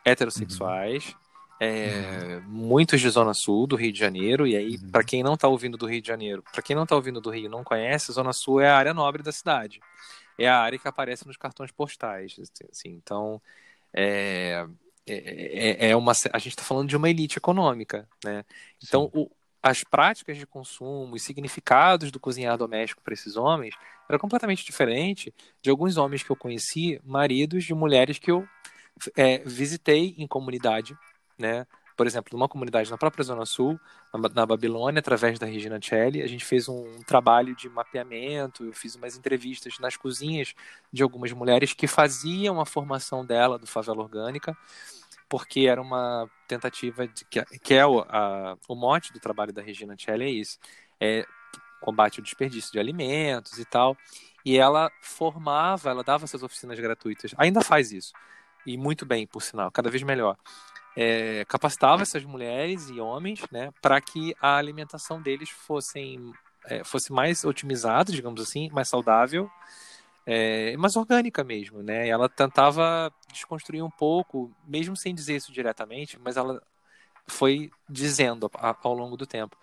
heterossexuais, uhum. É, muitos de Zona Sul do Rio de Janeiro, e aí, uhum. para quem não está ouvindo do Rio de Janeiro, para quem não está ouvindo do Rio e não conhece, Zona Sul é a área nobre da cidade. É a área que aparece nos cartões postais. Assim, então, é, é, é uma, a gente está falando de uma elite econômica, né? Então, o, as práticas de consumo e significados do cozinhar doméstico para esses homens era completamente diferente de alguns homens que eu conheci, maridos de mulheres que eu é, visitei em comunidade, né? por exemplo, numa comunidade na própria Zona Sul, na, na Babilônia, através da Regina Celli, a gente fez um, um trabalho de mapeamento, eu fiz umas entrevistas nas cozinhas de algumas mulheres que faziam a formação dela do Favela Orgânica, porque era uma tentativa de que, que é o, a, o mote do trabalho da Regina Celli é isso, é combate ao desperdício de alimentos e tal. E ela formava, ela dava essas oficinas gratuitas, ainda faz isso, e muito bem, por sinal, cada vez melhor. É, capacitava essas mulheres e homens né, para que a alimentação deles fossem, é, fosse mais otimizada, digamos assim, mais saudável, é, mais orgânica mesmo. Né? Ela tentava desconstruir um pouco, mesmo sem dizer isso diretamente, mas ela foi dizendo ao longo do tempo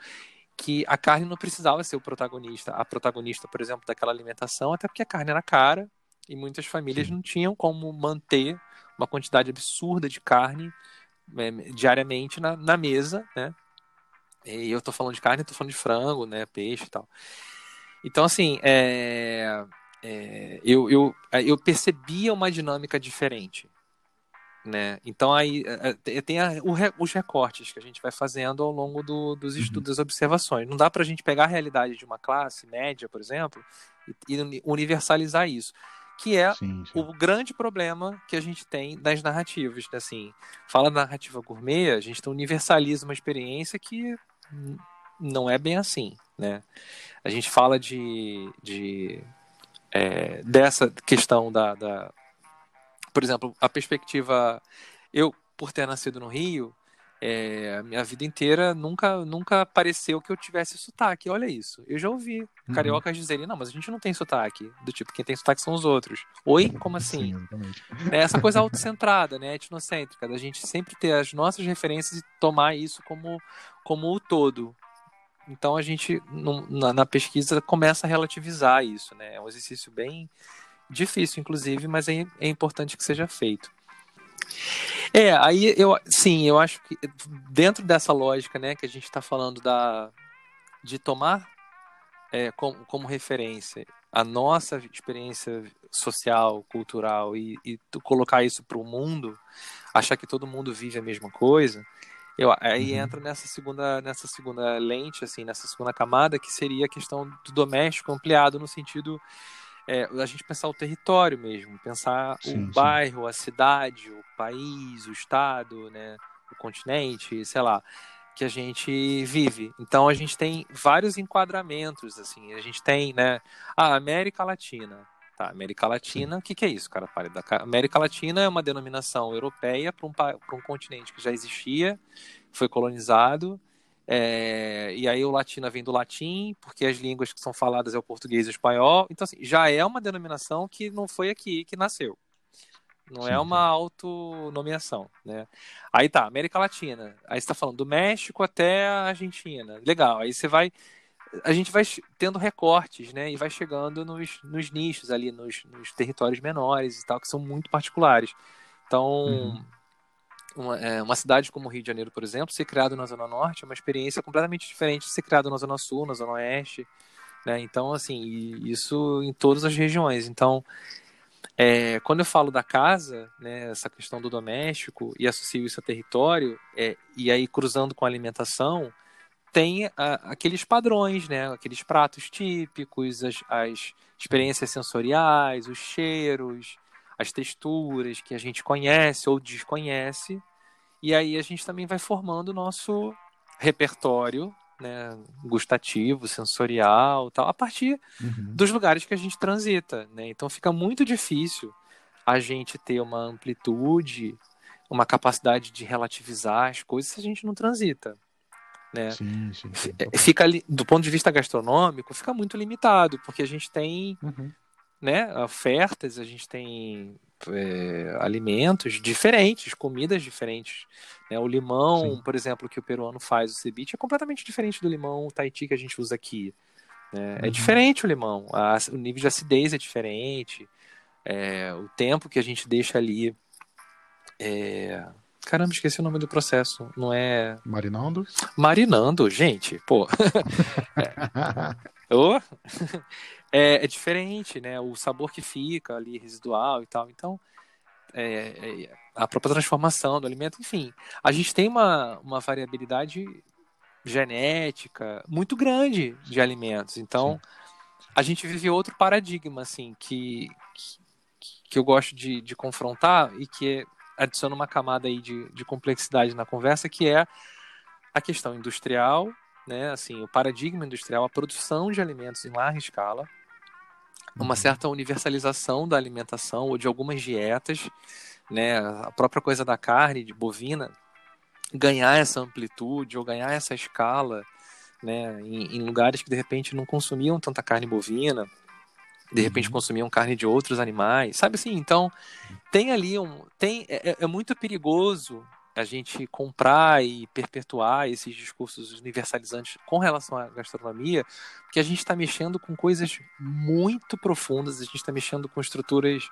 que a carne não precisava ser o protagonista, a protagonista, por exemplo, daquela alimentação, até porque a carne era cara e muitas famílias não tinham como manter uma quantidade absurda de carne é, diariamente na, na, mesa, né? E eu tô falando de carne, tô falando de frango, né? Peixe e tal. Então, assim, é, é, eu, eu, eu percebia uma dinâmica diferente né? Então aí é, é, tem a, o, os recortes que a gente vai fazendo ao longo do, dos uhum. estudos, das observações. Não dá para a gente pegar a realidade de uma classe média, por exemplo, e, e universalizar isso, que é sim, sim. o grande problema que a gente tem das narrativas. Né? Assim, fala da narrativa gourmet, a gente universaliza uma experiência que não é bem assim, né? A gente fala de, de é, dessa questão da, da por exemplo, a perspectiva. Eu, por ter nascido no Rio, é, minha vida inteira nunca nunca pareceu que eu tivesse sotaque. Olha isso. Eu já ouvi uhum. cariocas dizerem, não, mas a gente não tem sotaque. Do tipo, quem tem sotaque são os outros. Oi? Como assim? Sim, é essa coisa autocentrada, né? Etnocêntrica, da gente sempre ter as nossas referências e tomar isso como, como o todo. Então a gente, na, na pesquisa, começa a relativizar isso, né? É um exercício bem Difícil, inclusive, mas é, é importante que seja feito. É, aí eu sim, eu acho que dentro dessa lógica, né, que a gente está falando da de tomar é, como, como referência a nossa experiência social, cultural e, e colocar isso para o mundo, achar que todo mundo vive a mesma coisa, eu, aí uhum. entra nessa segunda, nessa segunda lente, assim, nessa segunda camada, que seria a questão do doméstico ampliado no sentido é, a gente pensar o território mesmo, pensar sim, o bairro, a cidade, o país, o estado, né, o continente, sei lá, que a gente vive. Então a gente tem vários enquadramentos, assim, a gente tem, né, a América Latina. Tá, América Latina, o que, que é isso, cara? América Latina é uma denominação europeia para um, um continente que já existia, foi colonizado, é, e aí o latina vem do latim, porque as línguas que são faladas é o português e o espanhol. Então, assim, já é uma denominação que não foi aqui que nasceu. Não é sim, é uma autonomeação, né? Aí tá, América Latina. Aí você tá falando do México até a Argentina. Legal. Aí você vai... A gente vai tendo recortes, né? E vai chegando nos, nos nichos ali, nos, nos territórios menores e tal, que são muito particulares. Então... Uhum uma, é, uma, cidade como o Rio de Janeiro, por exemplo, ser criado na Zona Norte é uma experiência completamente diferente de ser criado na Zona Sul, na Zona Oeste. Né? Então, assim, isso em todas as regiões. Então, é, quando eu falo da casa, né, essa questão do doméstico, e associo isso a território, é, e aí cruzando com a alimentação, tem a, aqueles padrões, né, aqueles pratos típicos, as, as experiências sensoriais, os cheiros, as texturas que a gente conhece ou desconhece. E aí a gente também vai formando o nosso repertório né, gustativo, sensorial, tal, a partir uhum. dos lugares que a gente transita. Né? Então fica muito difícil a gente ter uma amplitude, uma capacidade de relativizar as coisas se a gente não transita. Né? Sim, sim, sim. Fica do ponto de vista gastronômico, fica muito limitado, porque a gente tem uhum né, ofertas, a gente tem é, alimentos diferentes, comidas diferentes. Né? O limão, por exemplo, que o peruano faz, o ceviche, é completamente diferente do limão Tahiti que a gente usa aqui. Né? É uhum. É diferente o limão, a, o nível de acidez é diferente, é, o tempo que a gente deixa ali. É... Caramba, esqueci o nome do processo. Não é. Marinando? Marinando, gente, pô. é. Oh é, é, diferente, né? O sabor que fica ali residual e tal. Então, é, é, a própria transformação do alimento, enfim. A gente tem uma, uma variabilidade genética muito grande de alimentos. Então, Sim. a gente vive outro paradigma, assim, que, que, que eu gosto de, de confrontar e que adiciona uma camada aí de, de complexidade na conversa, que é a questão industrial, né, assim, o paradigma industrial, a produção de alimentos em larga escala, uma uhum. certa universalização da alimentação ou de algumas dietas, né, a própria coisa da carne de bovina ganhar essa amplitude ou ganhar essa escala, né, em, em lugares que de repente não consumiam tanta carne bovina, de repente uhum. consumiam carne de outros animais, sabe assim? Então tem ali um, tem é, é, é muito perigoso a gente comprar e perpetuar esses discursos universalizantes com relação à gastronomia, porque a gente está mexendo com coisas muito profundas, a gente está mexendo com estruturas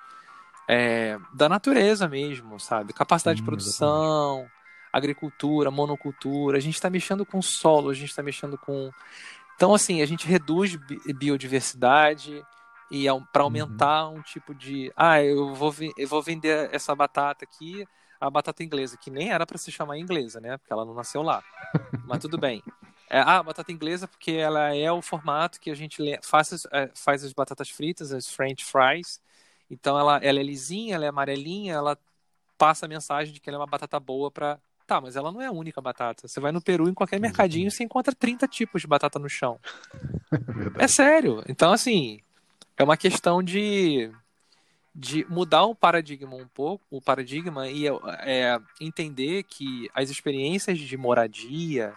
é, da natureza mesmo, sabe? Capacidade de produção, exatamente. agricultura, monocultura, a gente está mexendo com solo, a gente está mexendo com. Então, assim, a gente reduz biodiversidade e para uhum. aumentar uhum. um tipo de. Ah, eu vou, eu vou vender essa batata aqui a batata inglesa, que nem era para se chamar inglesa, né? Porque ela não nasceu lá. Mas tudo bem. É, ah, batata inglesa porque ela é o formato que a gente faz, é, faz as batatas fritas, as French fries. Então ela, ela é lisinha, ela é amarelinha, ela passa a mensagem de que ela é uma batata boa para Tá, mas ela não é a única batata. Você vai no Peru, em qualquer mercadinho, você encontra 30 tipos de batata no chão. É, é sério. Então, assim, é uma questão de de mudar o paradigma um pouco, o paradigma e é, entender que as experiências de moradia,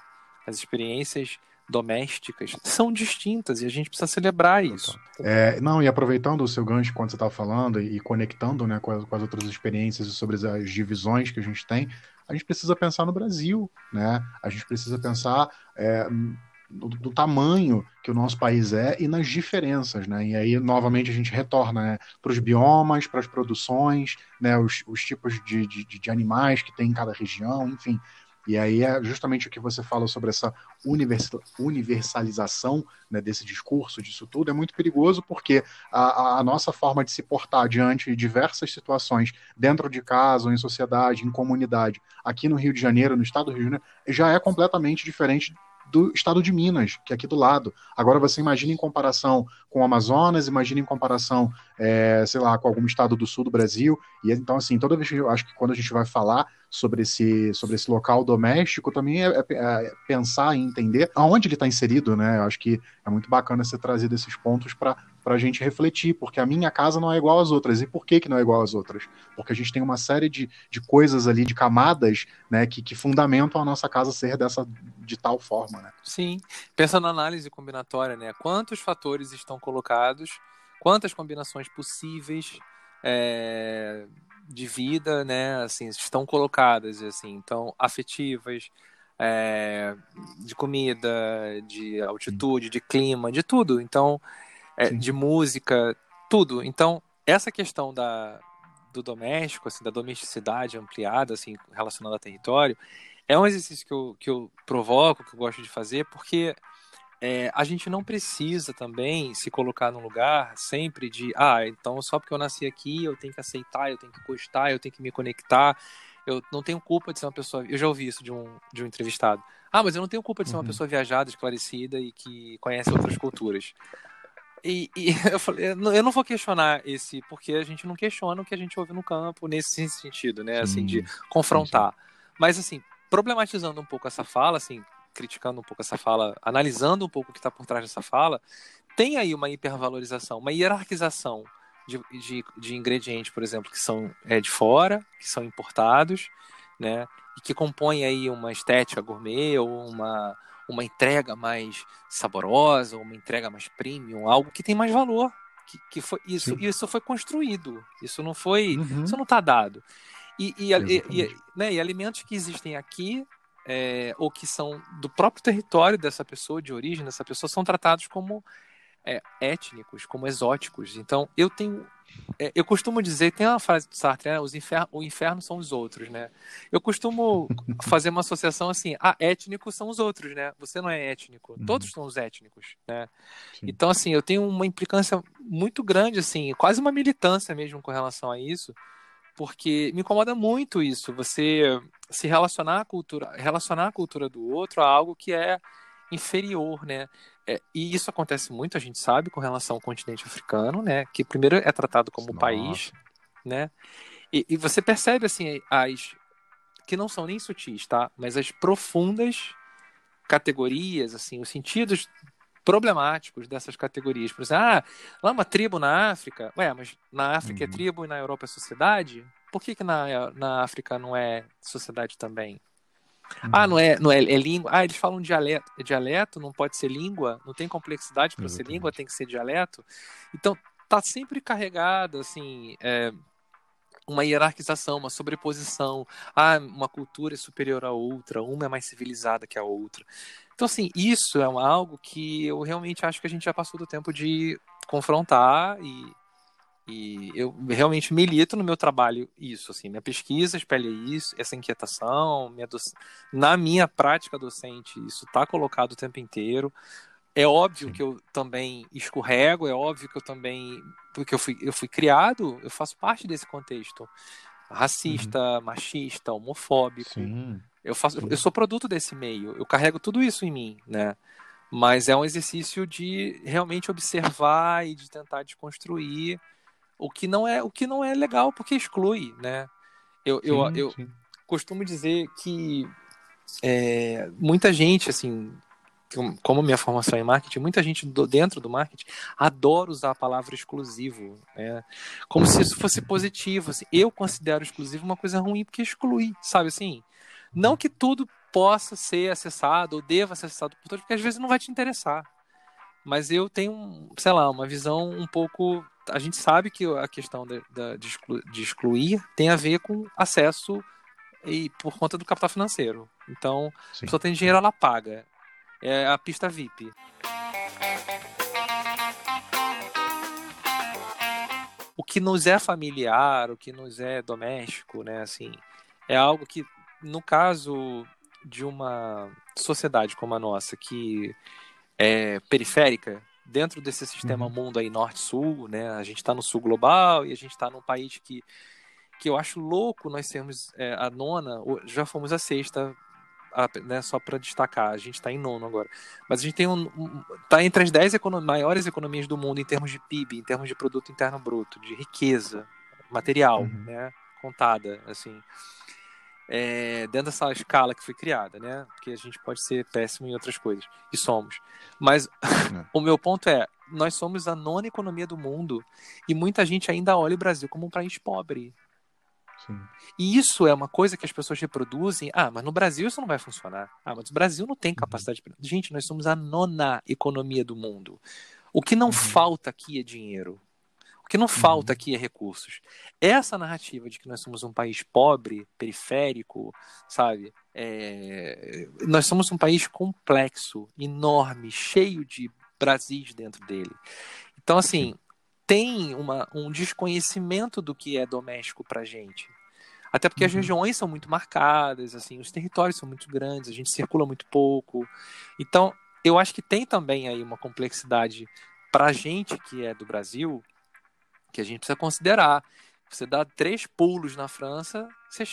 as experiências domésticas são distintas e a gente precisa celebrar isso. É, não, e aproveitando o seu gancho quando você estava falando e conectando né, com, as, com as outras experiências e sobre as divisões que a gente tem, a gente precisa pensar no Brasil, né? A gente precisa pensar é, do, do, tamanho que o nosso país é e nas diferenças, né? E aí, novamente, a gente retorna né, para os biomas, para as produções, né, os, os tipos de, de, de, animais que tem em cada região, enfim. E aí é justamente o que você fala sobre essa universalização né, desse discurso, disso tudo, é muito perigoso porque a, a, nossa forma de se portar diante de diversas situações, dentro de casa, ou em sociedade, em comunidade, aqui no Rio de Janeiro, no estado do Rio de Janeiro, já é completamente diferente do estado de Minas, que é aqui do lado. Agora você imagina em comparação com o Amazonas, imagina em comparação, é, sei lá, com algum estado do sul do Brasil. E então, assim, toda vez que eu acho que quando a gente vai falar sobre esse, sobre esse local doméstico, também é, é, é pensar e entender aonde ele está inserido, né? Eu acho que é muito bacana você trazer esses pontos para para a gente refletir, porque a minha casa não é igual às outras. E por que, que não é igual às outras? Porque a gente tem uma série de, de coisas ali, de camadas, né, que, que fundamentam a nossa casa ser dessa de tal forma, né? Sim. Pensa na análise combinatória, né? Quantos fatores estão colocados, quantas combinações possíveis é, de vida, né, assim, estão colocadas, assim, então, afetivas, é, de comida, de altitude, de clima, de tudo. Então, é, de música, tudo. Então, essa questão da, do doméstico, assim, da domesticidade ampliada, assim, relacionada a território, é um exercício que eu, que eu provoco, que eu gosto de fazer, porque é, a gente não precisa também se colocar num lugar sempre de, ah, então só porque eu nasci aqui eu tenho que aceitar, eu tenho que gostar, eu tenho que me conectar, eu não tenho culpa de ser uma pessoa. Eu já ouvi isso de um, de um entrevistado. Ah, mas eu não tenho culpa de ser uma uhum. pessoa viajada, esclarecida e que conhece outras culturas. E, e, eu falei, eu não vou questionar esse, porque a gente não questiona o que a gente ouve no campo nesse sentido, né? Assim, de confrontar. Sim, sim. Mas, assim, problematizando um pouco essa fala, assim, criticando um pouco essa fala, analisando um pouco o que está por trás dessa fala, tem aí uma hipervalorização, uma hierarquização de, de, de ingredientes, por exemplo, que são é, de fora, que são importados, né? E que compõem aí uma estética gourmet ou uma uma entrega mais saborosa, uma entrega mais premium, algo que tem mais valor. Que, que foi isso, isso foi construído. Isso não foi, uhum. isso não está dado. E, e, e, e, né, e alimentos que existem aqui é, ou que são do próprio território dessa pessoa, de origem dessa pessoa, são tratados como é, étnicos, como exóticos. Então, eu tenho. É, eu costumo dizer, tem uma frase do Sartre, né? Os infer, o inferno são os outros, né? Eu costumo fazer uma associação assim, ah, étnicos são os outros, né? Você não é étnico, uhum. todos são os étnicos, né? Sim. Então, assim, eu tenho uma implicância muito grande, assim, quase uma militância mesmo com relação a isso, porque me incomoda muito isso, você se relacionar à cultura, relacionar a cultura do outro a algo que é inferior, né? É, e isso acontece muito, a gente sabe, com relação ao continente africano, né? Que primeiro é tratado como Nossa. país, né? E, e, você percebe assim as que não são nem sutis, tá? Mas as profundas categorias, assim, os sentidos problemáticos dessas categorias. Por exemplo, ah, lá uma tribo na África. Ué, mas na África é uhum. é tribo e na Europa é sociedade? Por que, que na, na África não é sociedade também? Ah, não é, não é, é língua. Ah, eles falam dialeto. É dialeto, não pode ser língua, não tem complexidade para ser língua, tem que ser dialeto. Então, tá sempre carregado, assim, é, uma hierarquização, uma sobreposição. Ah, uma cultura é superior à outra, uma é mais civilizada que a outra. Então, assim, isso é algo que eu realmente acho que a gente já passou do tempo de confrontar e, e eu realmente milito no meu trabalho isso, assim, minha pesquisa espelha isso, essa inquietação, minha doc... na minha prática docente isso está colocado o tempo inteiro. É óbvio Sim. que eu também escorrego, é óbvio que eu também, porque eu fui, eu fui criado, eu faço parte desse contexto racista, uhum. machista, homofóbico. Sim. Eu faço, eu sou produto desse meio, eu carrego tudo isso em mim, né? Mas é um exercício de realmente observar e de tentar desconstruir o que não é o que não é legal porque exclui, né? Eu, sim, eu, eu costumo dizer que é, muita gente assim como minha formação é em marketing, muita gente do, dentro do marketing adora usar a palavra exclusivo, né? como se isso fosse positivo. Assim. Eu considero exclusivo uma coisa ruim porque exclui, sabe assim? Não que tudo possa ser acessado ou deva ser acessado por todos, porque às vezes não vai te interessar. Mas eu tenho, sei lá, uma visão um pouco. A gente sabe que a questão de, de, de excluir tem a ver com acesso e por conta do capital financeiro. Então, Sim. a pessoa tem dinheiro, ela paga é a pista VIP. O que nos é familiar, o que nos é doméstico, né, assim, é algo que, no caso de uma sociedade como a nossa, que é periférica, dentro desse sistema uhum. mundo aí norte-sul, né, a gente está no sul global e a gente está num país que que eu acho louco nós sermos é, a nona, já fomos a sexta né, só para destacar, a gente está em nono agora. Mas a gente tem um, um tá entre as dez econo maiores economias do mundo em termos de PIB, em termos de produto interno bruto, de riqueza material, uhum. né, contada, assim. É, dentro dessa escala que foi criada, né? Porque a gente pode ser péssimo em outras coisas, e somos. Mas é. o meu ponto é, nós somos a nona economia do mundo e muita gente ainda olha o Brasil como um país pobre. Sim. E isso é uma coisa que as pessoas reproduzem. Ah, mas no Brasil isso não vai funcionar. Ah, mas o Brasil não tem uhum. capacidade. Uhum. Gente, nós somos a nona economia do mundo. O que não uhum. falta aqui é dinheiro. O que não falta uhum. aqui é recursos. Essa narrativa de que nós somos um país pobre, periférico, sabe? É... Nós somos um país complexo, enorme, cheio de Brasis dentro dele. Então, assim, tem uma, um desconhecimento do que é doméstico para gente. Até porque uhum. as regiões são muito marcadas, assim, os territórios são muito grandes, a gente circula muito pouco. Então, eu acho que tem também aí uma complexidade para a gente que é do Brasil, que a gente precisa considerar. Você dá três pulos na França, você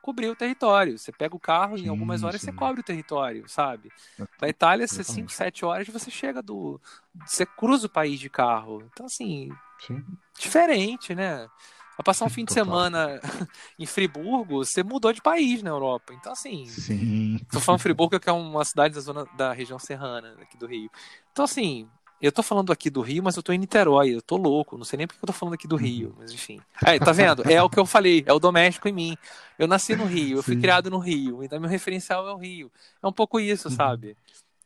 cobriu o território. Você pega o carro, sim, em algumas horas sim. você cobre o território, sabe? Na Itália, você 5, 7 horas você chega do. Você cruza o país de carro. Então, assim, sim. diferente, né? Pra passar um fim de semana em Friburgo, você mudou de país na Europa. Então, assim. Sim. Tô falando Friburgo, que é uma cidade da zona da região serrana aqui do Rio. Então, assim, eu tô falando aqui do Rio, mas eu tô em Niterói, eu tô louco, não sei nem porque eu tô falando aqui do uhum. Rio, mas enfim. Aí, tá vendo? É o que eu falei, é o doméstico em mim. Eu nasci no Rio, eu fui Sim. criado no Rio, então meu referencial é o Rio. É um pouco isso, uhum. sabe?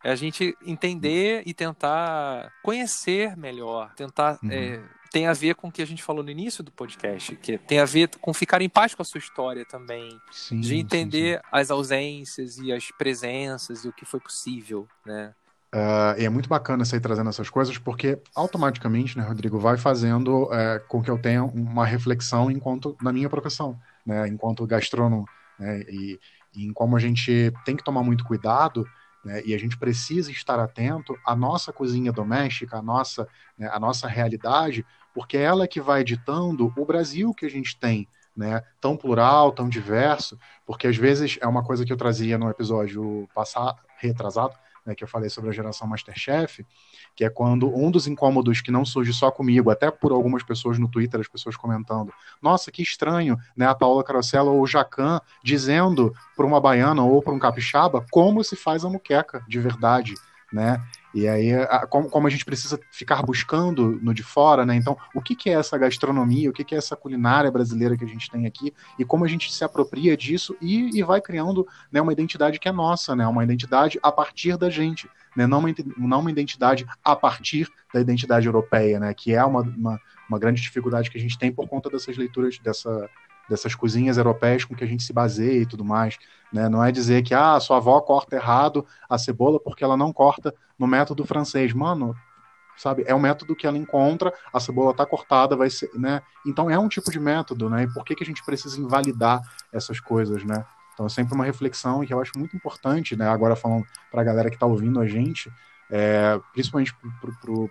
É a gente entender e tentar conhecer melhor, tentar uhum. é, tem a ver com o que a gente falou no início do podcast, que tem a ver com ficar em paz com a sua história também, sim, de entender sim, sim. as ausências e as presenças e o que foi possível, né? Uh, e é muito bacana você ir trazendo essas coisas, porque automaticamente, né, Rodrigo, vai fazendo uh, com que eu tenha uma reflexão enquanto na minha profissão, né, enquanto gastrônomo, né, e, e, em como a gente tem que tomar muito cuidado, né, e a gente precisa estar atento à nossa cozinha doméstica, à nossa, né, à nossa realidade, porque é ela que vai ditando o Brasil que a gente tem né, tão plural, tão diverso, porque às vezes é uma coisa que eu trazia no episódio passado, retrasado, né, que eu falei sobre a geração Masterchef, que é quando um dos incômodos que não surge só comigo, até por algumas pessoas no Twitter, as pessoas comentando, nossa, que estranho, né, a Paula Carosella ou o Jacan dizendo para uma baiana ou para um capixaba como se faz a muqueca de verdade, né? E aí, a, como, como, a gente precisa ficar buscando no de fora, né? Então, o que, que é essa gastronomia, o que, que é essa culinária brasileira que a gente tem aqui, e como a gente se apropria disso e, e vai criando né, uma identidade que é nossa, né? Uma identidade a partir da gente, né? Não uma, não uma identidade a partir da identidade europeia, né? Que é uma, uma, uma grande dificuldade que a gente tem por conta dessas leituras, dessa dessas cozinhas europeias com que a gente se baseia e tudo mais. Né? Não é dizer que ah, sua avó corta errado a cebola porque ela não corta no método francês. Mano, sabe? É um método que ela encontra, a cebola está cortada, vai ser, né? Então é um tipo de método, né? E por que, que a gente precisa invalidar essas coisas, né? Então é sempre uma reflexão que eu acho muito importante, né? Agora falando para a galera que está ouvindo a gente, é, principalmente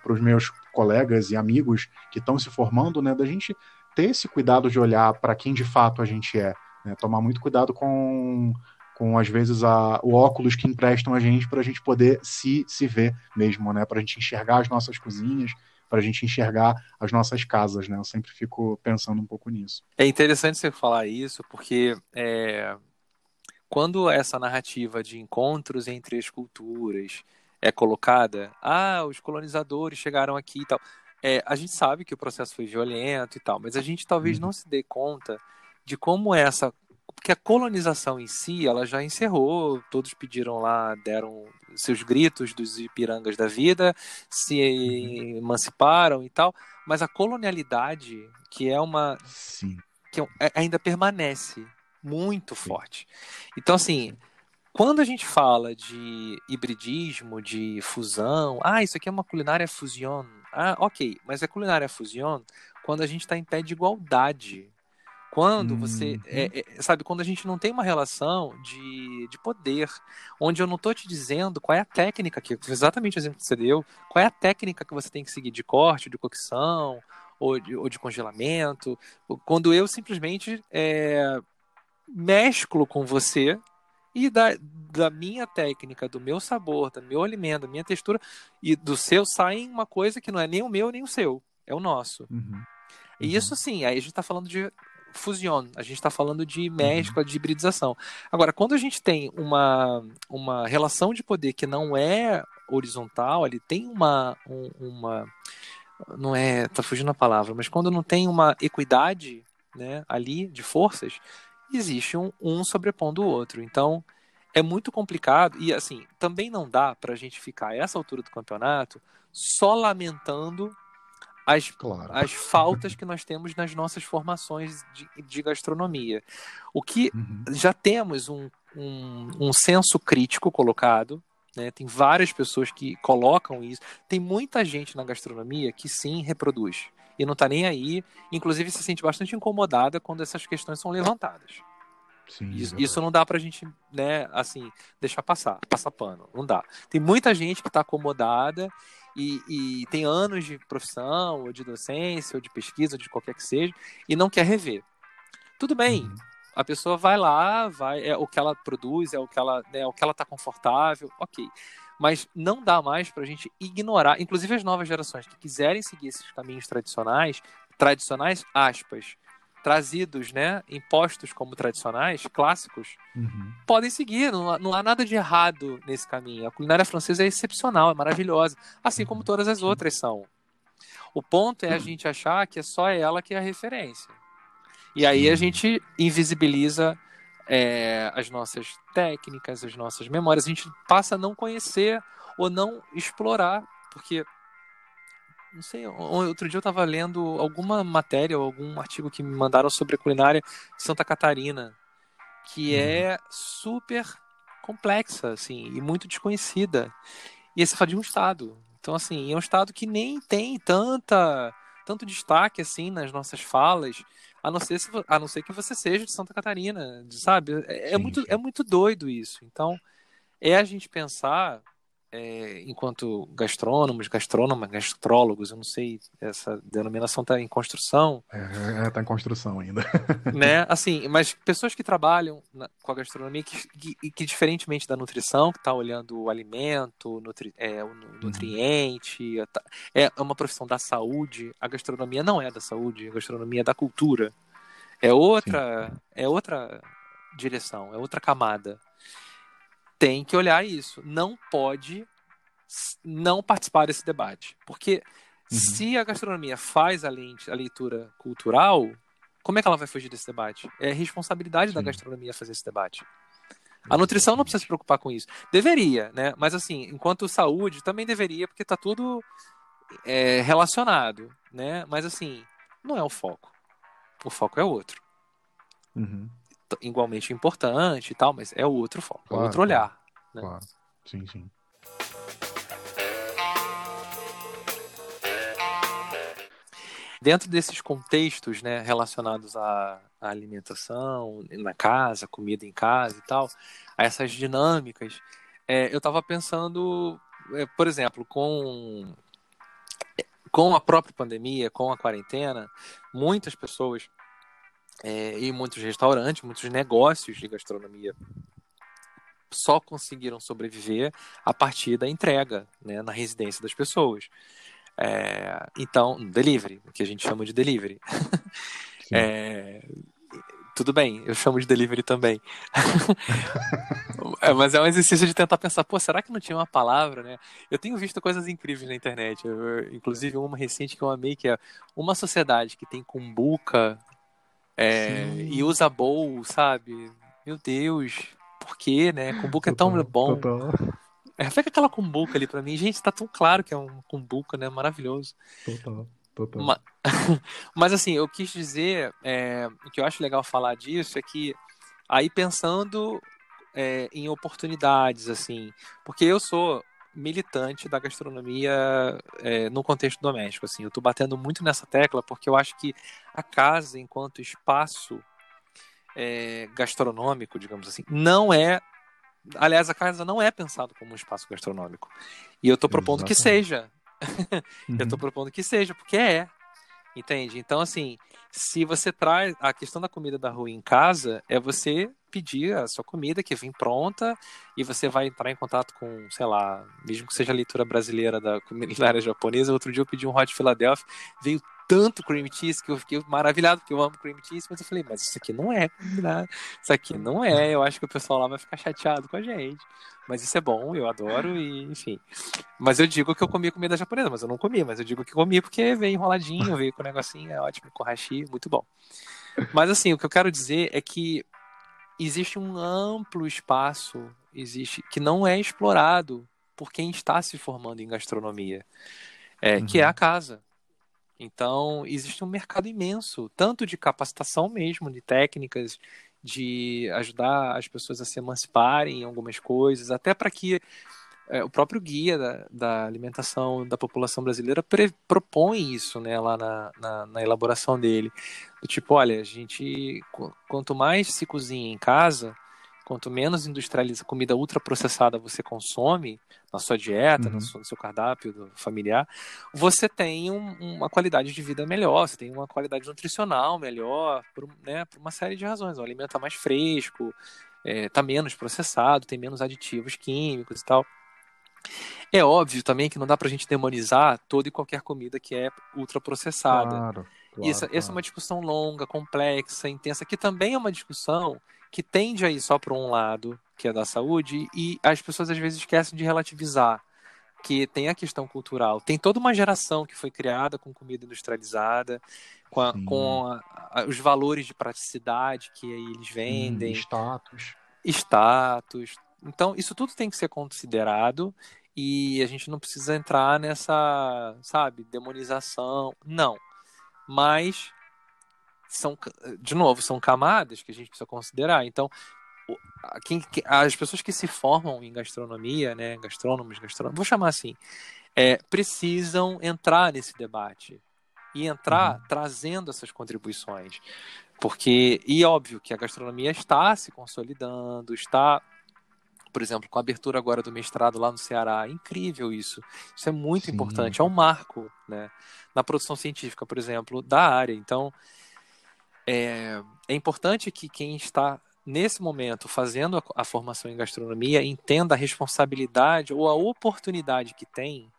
para os meus colegas e amigos que estão se formando, né? Da gente ter esse cuidado de olhar para quem de fato a gente é. Né? Tomar muito cuidado com, com às vezes, a, o óculos que emprestam a gente para a gente poder se, se ver mesmo, né? para a gente enxergar as nossas cozinhas, para a gente enxergar as nossas casas. Né? Eu sempre fico pensando um pouco nisso. É interessante você falar isso, porque é, quando essa narrativa de encontros entre as culturas é colocada, ah, os colonizadores chegaram aqui e tal é, a gente sabe que o processo foi violento e tal, mas a gente talvez uhum. não se dê conta de como essa porque a colonização em si ela já encerrou todos pediram lá deram seus gritos dos ipirangas da vida se uhum. emanciparam e tal mas a colonialidade que é uma Sim. que é, é ainda permanece muito Sim. forte então assim quando a gente fala de hibridismo, de fusão, ah, isso aqui é uma culinária fusion. Ah, ok, mas é culinária fusion quando a gente está em pé de igualdade. Quando você. Uhum. É, é, sabe, quando a gente não tem uma relação de, de poder, onde eu não estou te dizendo qual é a técnica, que exatamente o exemplo que você deu, qual é a técnica que você tem que seguir de corte, de cocção, ou de, ou de congelamento. Quando eu simplesmente é, mesclo com você e da, da minha técnica, do meu sabor, do meu alimento, da minha textura e do seu saem uma coisa que não é nem o meu nem o seu, é o nosso. Uhum. E uhum. isso sim, aí a gente está falando de fusion, a gente está falando de mescla, uhum. de hibridização. Agora, quando a gente tem uma, uma relação de poder que não é horizontal, ele tem uma, um, uma não é, tá fugindo a palavra, mas quando não tem uma equidade, né, ali de forças, existe um, um sobrepondo o outro. Então, é muito complicado e, assim, também não dá para a gente ficar a essa altura do campeonato só lamentando as, claro. as faltas que nós temos nas nossas formações de, de gastronomia. O que uhum. já temos um, um, um senso crítico colocado, né? tem várias pessoas que colocam isso, tem muita gente na gastronomia que sim reproduz e não está nem aí, inclusive se sente bastante incomodada quando essas questões são levantadas. Sim, isso, isso, não dá pra gente, né, assim, deixar passar, passar pano. Não dá. Tem muita gente que está acomodada e, e, tem anos de profissão, ou de docência, ou de pesquisa, ou de qualquer que seja, e não quer rever. Tudo bem. Uhum. A pessoa vai lá, vai, é o que ela produz, é o que ela, né, é o que ela tá confortável, ok. Mas não dá mais para a gente ignorar, inclusive as novas gerações que quiserem seguir esses caminhos tradicionais, tradicionais, aspas, trazidos, né, impostos como tradicionais, clássicos, uhum. podem seguir. Não, não, há nada de errado nesse caminho. A culinária francesa é excepcional, é maravilhosa, assim como todas as outras são. O ponto é a gente achar que é só ela que é a referência. E aí a gente invisibiliza é, as nossas técnicas, as nossas memórias, a gente passa a não conhecer ou não explorar, porque não sei, outro dia eu estava lendo alguma matéria ou algum artigo que me mandaram sobre a culinária de Santa Catarina, que uhum. é super complexa, assim, e muito desconhecida. E esse fala de um estado. Então, assim, é um estado que nem tem tanta tanto destaque assim nas nossas falas, a não ser, se, a não ser que você seja de Santa Catarina, sabe? É, é muito, é muito doido isso. Então, é a gente pensar é, enquanto gastrônomos, gastrônomas, gastrólogos, eu não sei, essa denominação está em construção. É, está é, em construção ainda. né? Assim, mas pessoas que trabalham na, com a gastronomia que, que, que, diferentemente da nutrição, que está olhando o alimento, nutri, é, o uhum. nutriente, uhum. é uma profissão da saúde. A gastronomia não é da saúde, a gastronomia é da cultura. É outra, é outra direção, é outra camada tem que olhar isso. Não pode não participar desse debate. Porque uhum. se a gastronomia faz a, leitura cultural, como é que ela vai fugir desse debate? É responsabilidade Sim. da gastronomia fazer esse debate. A nutrição não precisa se preocupar com isso. Deveria, né? Mas assim, enquanto saúde, também deveria, porque está tudo é, relacionado, né? Mas assim, não é o foco. O foco é outro. Uhum igualmente importante e tal, mas é outro foco, claro, é outro olhar. Claro, né? claro. sim, sim. Dentro desses contextos né, relacionados à, à, alimentação, na casa, comida em casa e tal, a essas dinâmicas, é, eu estava pensando, é, por exemplo, com, com a própria pandemia, com a quarentena, muitas pessoas é, e muitos restaurantes, muitos negócios de gastronomia só conseguiram sobreviver a partir da entrega né, na residência das pessoas. É, então, delivery, o que a gente chama de delivery. é, tudo bem, eu chamo de delivery também. é, mas é um exercício de tentar pensar, pô, será que não tinha uma palavra, né? Eu tenho visto coisas incríveis na internet, eu, inclusive uma recente que eu amei, que é uma sociedade que tem cumbuca é, e usa bowl, sabe? Meu Deus, por quê, né? Cumbuca é tão bom. Total. É, fica aquela cumbuca ali pra mim. Gente, tá tão claro que é um cumbuca, né? Maravilhoso. Total, total. Mas, mas assim, eu quis dizer, é, o que eu acho legal falar disso é que aí pensando é, em oportunidades, assim, porque eu sou militante da gastronomia é, no contexto doméstico. Assim, eu estou batendo muito nessa tecla porque eu acho que a casa, enquanto espaço é, gastronômico, digamos assim, não é. Aliás, a casa não é pensado como um espaço gastronômico. E eu estou propondo Exatamente. que seja. uhum. Eu estou propondo que seja, porque é. Entende? Então, assim, se você traz a questão da comida da rua em casa, é você pedir a sua comida que vem pronta e você vai entrar em contato com, sei lá, mesmo que seja a leitura brasileira da culinária japonesa. Outro dia eu pedi um Hot Philadelphia, veio tanto cream cheese que eu fiquei maravilhado, porque eu amo cream cheese, mas eu falei, mas isso aqui não é. Isso aqui não é, eu acho que o pessoal lá vai ficar chateado com a gente. Mas isso é bom, eu adoro e, enfim. Mas eu digo que eu comi comida japonesa, mas eu não comi, mas eu digo que comi porque veio enroladinho, veio com o negocinho, é ótimo, com hashi, muito bom. Mas assim, o que eu quero dizer é que existe um amplo espaço, existe que não é explorado por quem está se formando em gastronomia, é, uhum. que é a casa. Então, existe um mercado imenso, tanto de capacitação mesmo, de técnicas, de ajudar as pessoas a se emanciparem em algumas coisas, até para que é, o próprio guia da, da, alimentação da população brasileira pre, propõe isso né, lá na, na, na, elaboração dele. Do tipo, olha, a gente, quanto mais se cozinha em casa, quanto menos industrializa, comida ultraprocessada você consome na sua dieta, uhum. no, seu, no, seu, cardápio familiar, você tem um, uma qualidade de vida melhor, você tem uma qualidade nutricional melhor, por, né, por uma série de razões. O alimento está mais fresco, está é, tá menos processado, tem menos aditivos químicos e tal. É óbvio também que não dá para a gente demonizar toda e qualquer comida que é ultraprocessada. Claro, claro, essa, claro. essa é uma discussão longa, complexa, intensa, que também é uma discussão que tende a ir só para um lado, que é da saúde, e as pessoas às vezes esquecem de relativizar que tem a questão cultural. Tem toda uma geração que foi criada com comida industrializada, com, a, com a, a, os valores de praticidade que aí eles vendem. Hum, status. Status. Então, isso tudo tem que ser considerado e a gente não precisa entrar nessa, sabe, demonização. Não. Mas são, de novo, são camadas que a gente precisa considerar. Então, quem, as pessoas que se formam em gastronomia, né, gastrônomos, gastrônomos, vou chamar assim, é, precisam entrar nesse debate e entrar uhum. trazendo essas contribuições. Porque, e óbvio que a gastronomia está se consolidando, está por exemplo, com a abertura agora do mestrado lá no Ceará, incrível isso. Isso é muito Sim. importante, é um marco, né? Na produção científica, por exemplo, da área. Então, é, é importante que quem está nesse momento fazendo a, a formação em gastronomia entenda a responsabilidade ou a oportunidade que tem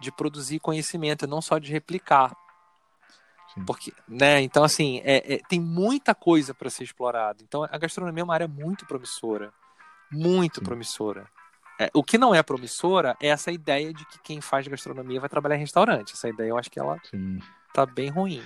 de produzir conhecimento e não só de replicar. Sim. Porque, né? Então, assim, é, é, tem muita coisa para ser explorado. Então, a gastronomia é uma área muito promissora. Muito Sim. promissora. É, o que não é promissora é essa ideia de que quem faz gastronomia vai trabalhar em restaurante. Essa ideia eu acho que ela Sim. tá bem ruim.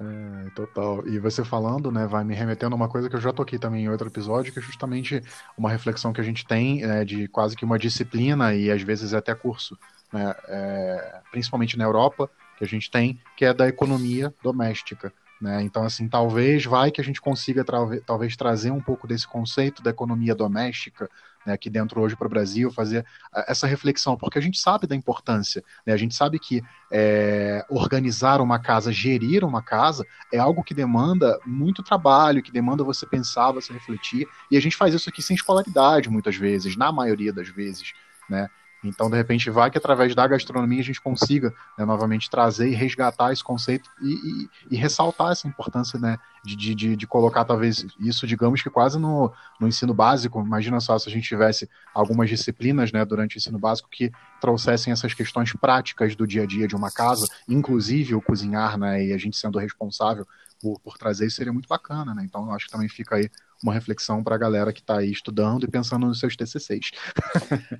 É, total. E você falando, né, vai me remetendo a uma coisa que eu já toquei também em outro episódio, que é justamente uma reflexão que a gente tem é, de quase que uma disciplina e às vezes até curso, né, é, principalmente na Europa, que a gente tem, que é da economia doméstica. Né? Então, assim, talvez vai que a gente consiga trave- talvez trazer um pouco desse conceito da economia doméstica né, aqui dentro hoje para o Brasil, fazer essa reflexão, porque a gente sabe da importância, né? a gente sabe que é, organizar uma casa, gerir uma casa, é algo que demanda muito trabalho, que demanda você pensar, você refletir, e a gente faz isso aqui sem escolaridade, muitas vezes, na maioria das vezes, né? Então, de repente, vai que através da gastronomia a gente consiga né, novamente trazer e resgatar esse conceito e, e- e ressaltar essa importância né, de, de- de, colocar, talvez, isso, digamos que quase no, no ensino básico. Imagina só se a gente tivesse algumas disciplinas né, durante o ensino básico que trouxessem essas questões práticas do dia a dia de uma casa, inclusive o cozinhar, né, e a gente sendo responsável por, por trazer isso seria muito bacana, né? Então, eu acho que também fica aí uma reflexão para a galera que está aí estudando e pensando nos seus TCCs.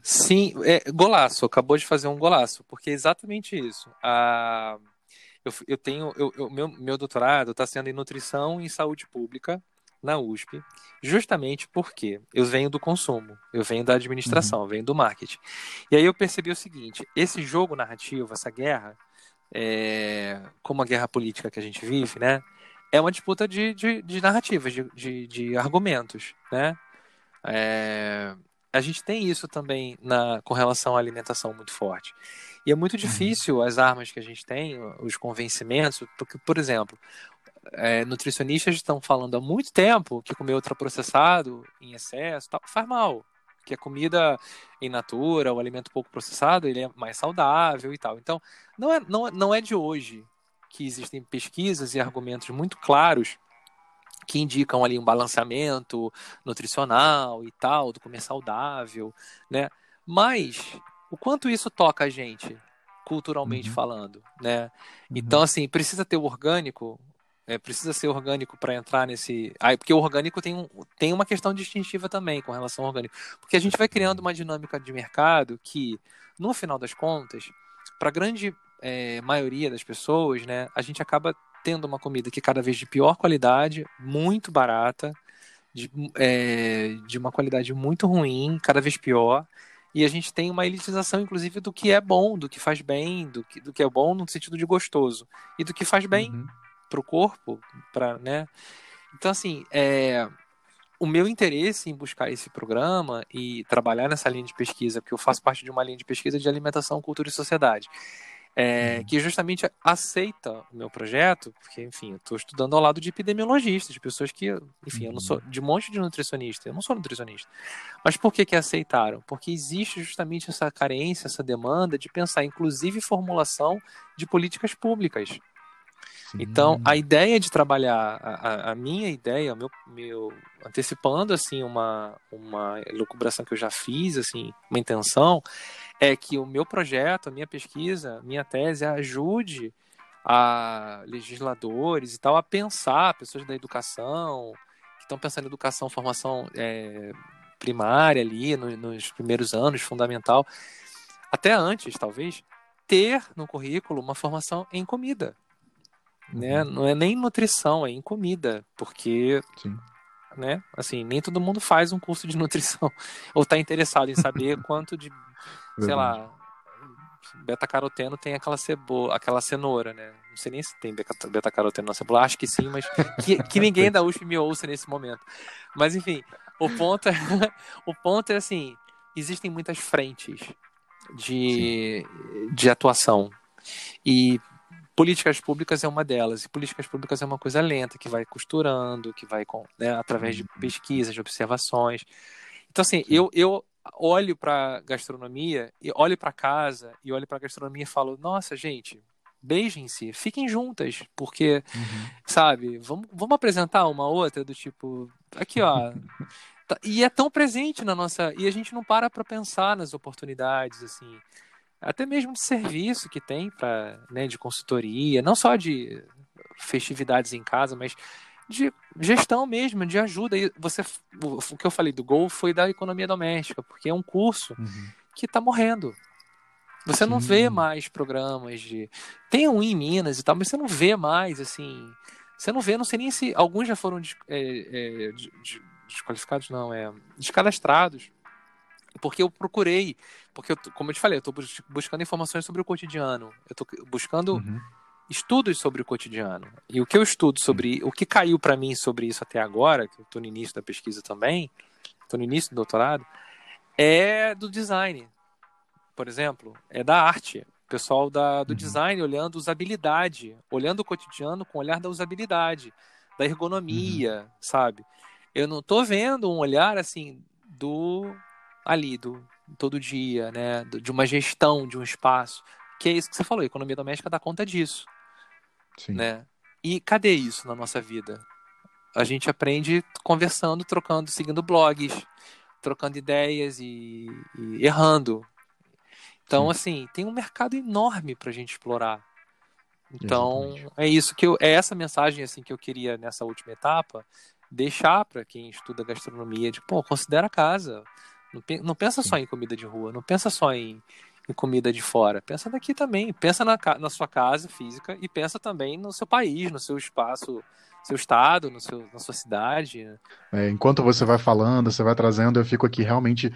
Sim, é, golaço, acabou de fazer um golaço, porque é exatamente isso. A, eu, eu tenho, eu, eu- meu, meu doutorado está sendo em nutrição e saúde pública na USP, justamente porque eu venho do consumo, eu venho da administração, eu venho do marketing. E aí eu percebi o seguinte: esse jogo narrativo, essa guerra, é, como a guerra política que a gente vive, né? É uma disputa de, de, de narrativas, de, de, de argumentos, né? É, a gente tem isso também na, com relação à alimentação muito forte. E é muito difícil as armas que a gente tem, os convencimentos, porque, por exemplo, é, nutricionistas estão falando há muito tempo que comer ultraprocessado em excesso tal, faz mal. Que a comida in natura, o alimento pouco processado, ele é mais saudável e tal. Então, não é, não, não é de hoje que existem pesquisas e argumentos muito claros que indicam ali um balanceamento nutricional e tal, do comer saudável, né? Mas o quanto isso toca a gente, culturalmente Uhum. falando, né? Então, assim, precisa ter o orgânico, é, precisa ser orgânico para entrar nesse. Porque o orgânico tem, um, tem uma questão distintiva também com relação ao orgânico. Porque a gente vai criando uma dinâmica de mercado que, no final das contas, para grande é, maioria das pessoas, né, a gente acaba tendo uma comida que é cada vez de pior qualidade, muito barata, de, é, de uma qualidade muito ruim, cada vez pior. E a gente tem uma elitização, inclusive, do que é bom, do que faz bem, do que, do que é bom no sentido de gostoso. E do que faz bem Uhum. para o corpo, para, né? Então, assim, é, o meu interesse em buscar esse programa e trabalhar nessa linha de pesquisa, porque eu faço parte de uma linha de pesquisa de alimentação, cultura e sociedade, é, Uhum. que justamente aceita o meu projeto, porque, enfim, eu estou estudando ao lado de epidemiologistas, de pessoas que, enfim, eu não sou de um monte de nutricionista, eu não sou nutricionista. Mas por que que aceitaram? Porque existe justamente essa carência, essa demanda de pensar, inclusive, formulação de políticas públicas. Sim. Então, a ideia de trabalhar, a, a- minha ideia, meu, meu, antecipando assim uma, uma elucubração que eu já fiz, assim, uma intenção, é que o meu projeto, a minha pesquisa, minha tese ajude a legisladores e tal a pensar, pessoas da educação, que estão pensando em educação, formação é, primária ali, no- nos primeiros anos, fundamental, até antes, talvez, ter no currículo uma formação em comida né? Não é nem nutrição, é em comida, porque, Sim. né? Assim, nem todo mundo faz um curso de nutrição ou está interessado em saber quanto de, sei lá, beta-caroteno tem aquela cebola, aquela cenoura, né? Não sei nem se tem beta- beta-caroteno na cebola, acho que sim, mas que, que ninguém da USP me ouça nesse momento. Mas enfim, o ponto é, o ponto é assim, existem muitas frentes de, de atuação e políticas públicas é uma delas e políticas públicas é uma coisa lenta que vai costurando que vai com, né, através de Uhum. pesquisas de observações então assim eu, eu olho para gastronomia e olho para casa e olho para gastronomia e falo, nossa, gente, beijem-se, fiquem juntas, porque, uhum. sabe, vamos, vamos apresentar uma outra do tipo, aqui ó, tá, e é tão presente na nossa, e a gente não para para pensar nas oportunidades, assim, até mesmo de serviço que tem para, né, de consultoria, não só de festividades em casa, mas de gestão mesmo, de ajuda. E você, o, que eu falei do Gol foi da economia doméstica, porque é um curso uhum. que está morrendo. Você Sim. não vê mais programas de. Tem um em Minas e tal, mas você não vê mais, assim. Você não vê, não sei nem se. Alguns já foram é, é, desqualificados, não, é. Descadastrados. Porque eu procurei. Porque, eu, como eu te falei, eu estou buscando informações sobre o cotidiano. Eu estou buscando uhum estudos sobre o cotidiano. E o que eu estudo sobre, o que caiu para mim sobre isso até agora, que eu estou no início da pesquisa também, estou no início do doutorado, é do design. Por exemplo, é da arte. O pessoal da, do uhum. design olhando usabilidade, olhando o cotidiano com o olhar da usabilidade, da ergonomia, uhum. sabe? Eu não estou vendo um olhar assim do ali, do todo dia, né? De uma gestão de um espaço. Que é isso que você falou, a economia doméstica dá conta disso. Sim. Né? E cadê isso na nossa vida? A gente aprende conversando, trocando, seguindo blogs, trocando ideias e, e errando. Então, Sim. assim, tem um mercado enorme para a gente explorar. Então, Exatamente. é isso que eu, é essa mensagem assim que eu queria nessa última etapa deixar para quem estuda gastronomia de, pô, considera a casa. Não, não pensa Sim. só em comida de rua, não pensa só em, em comida de fora. Pensa daqui também. Pensa na, na sua casa física e pensa também no seu país, no seu espaço, seu estado, no seu, na sua cidade. É, enquanto você vai falando, você vai trazendo, eu fico aqui realmente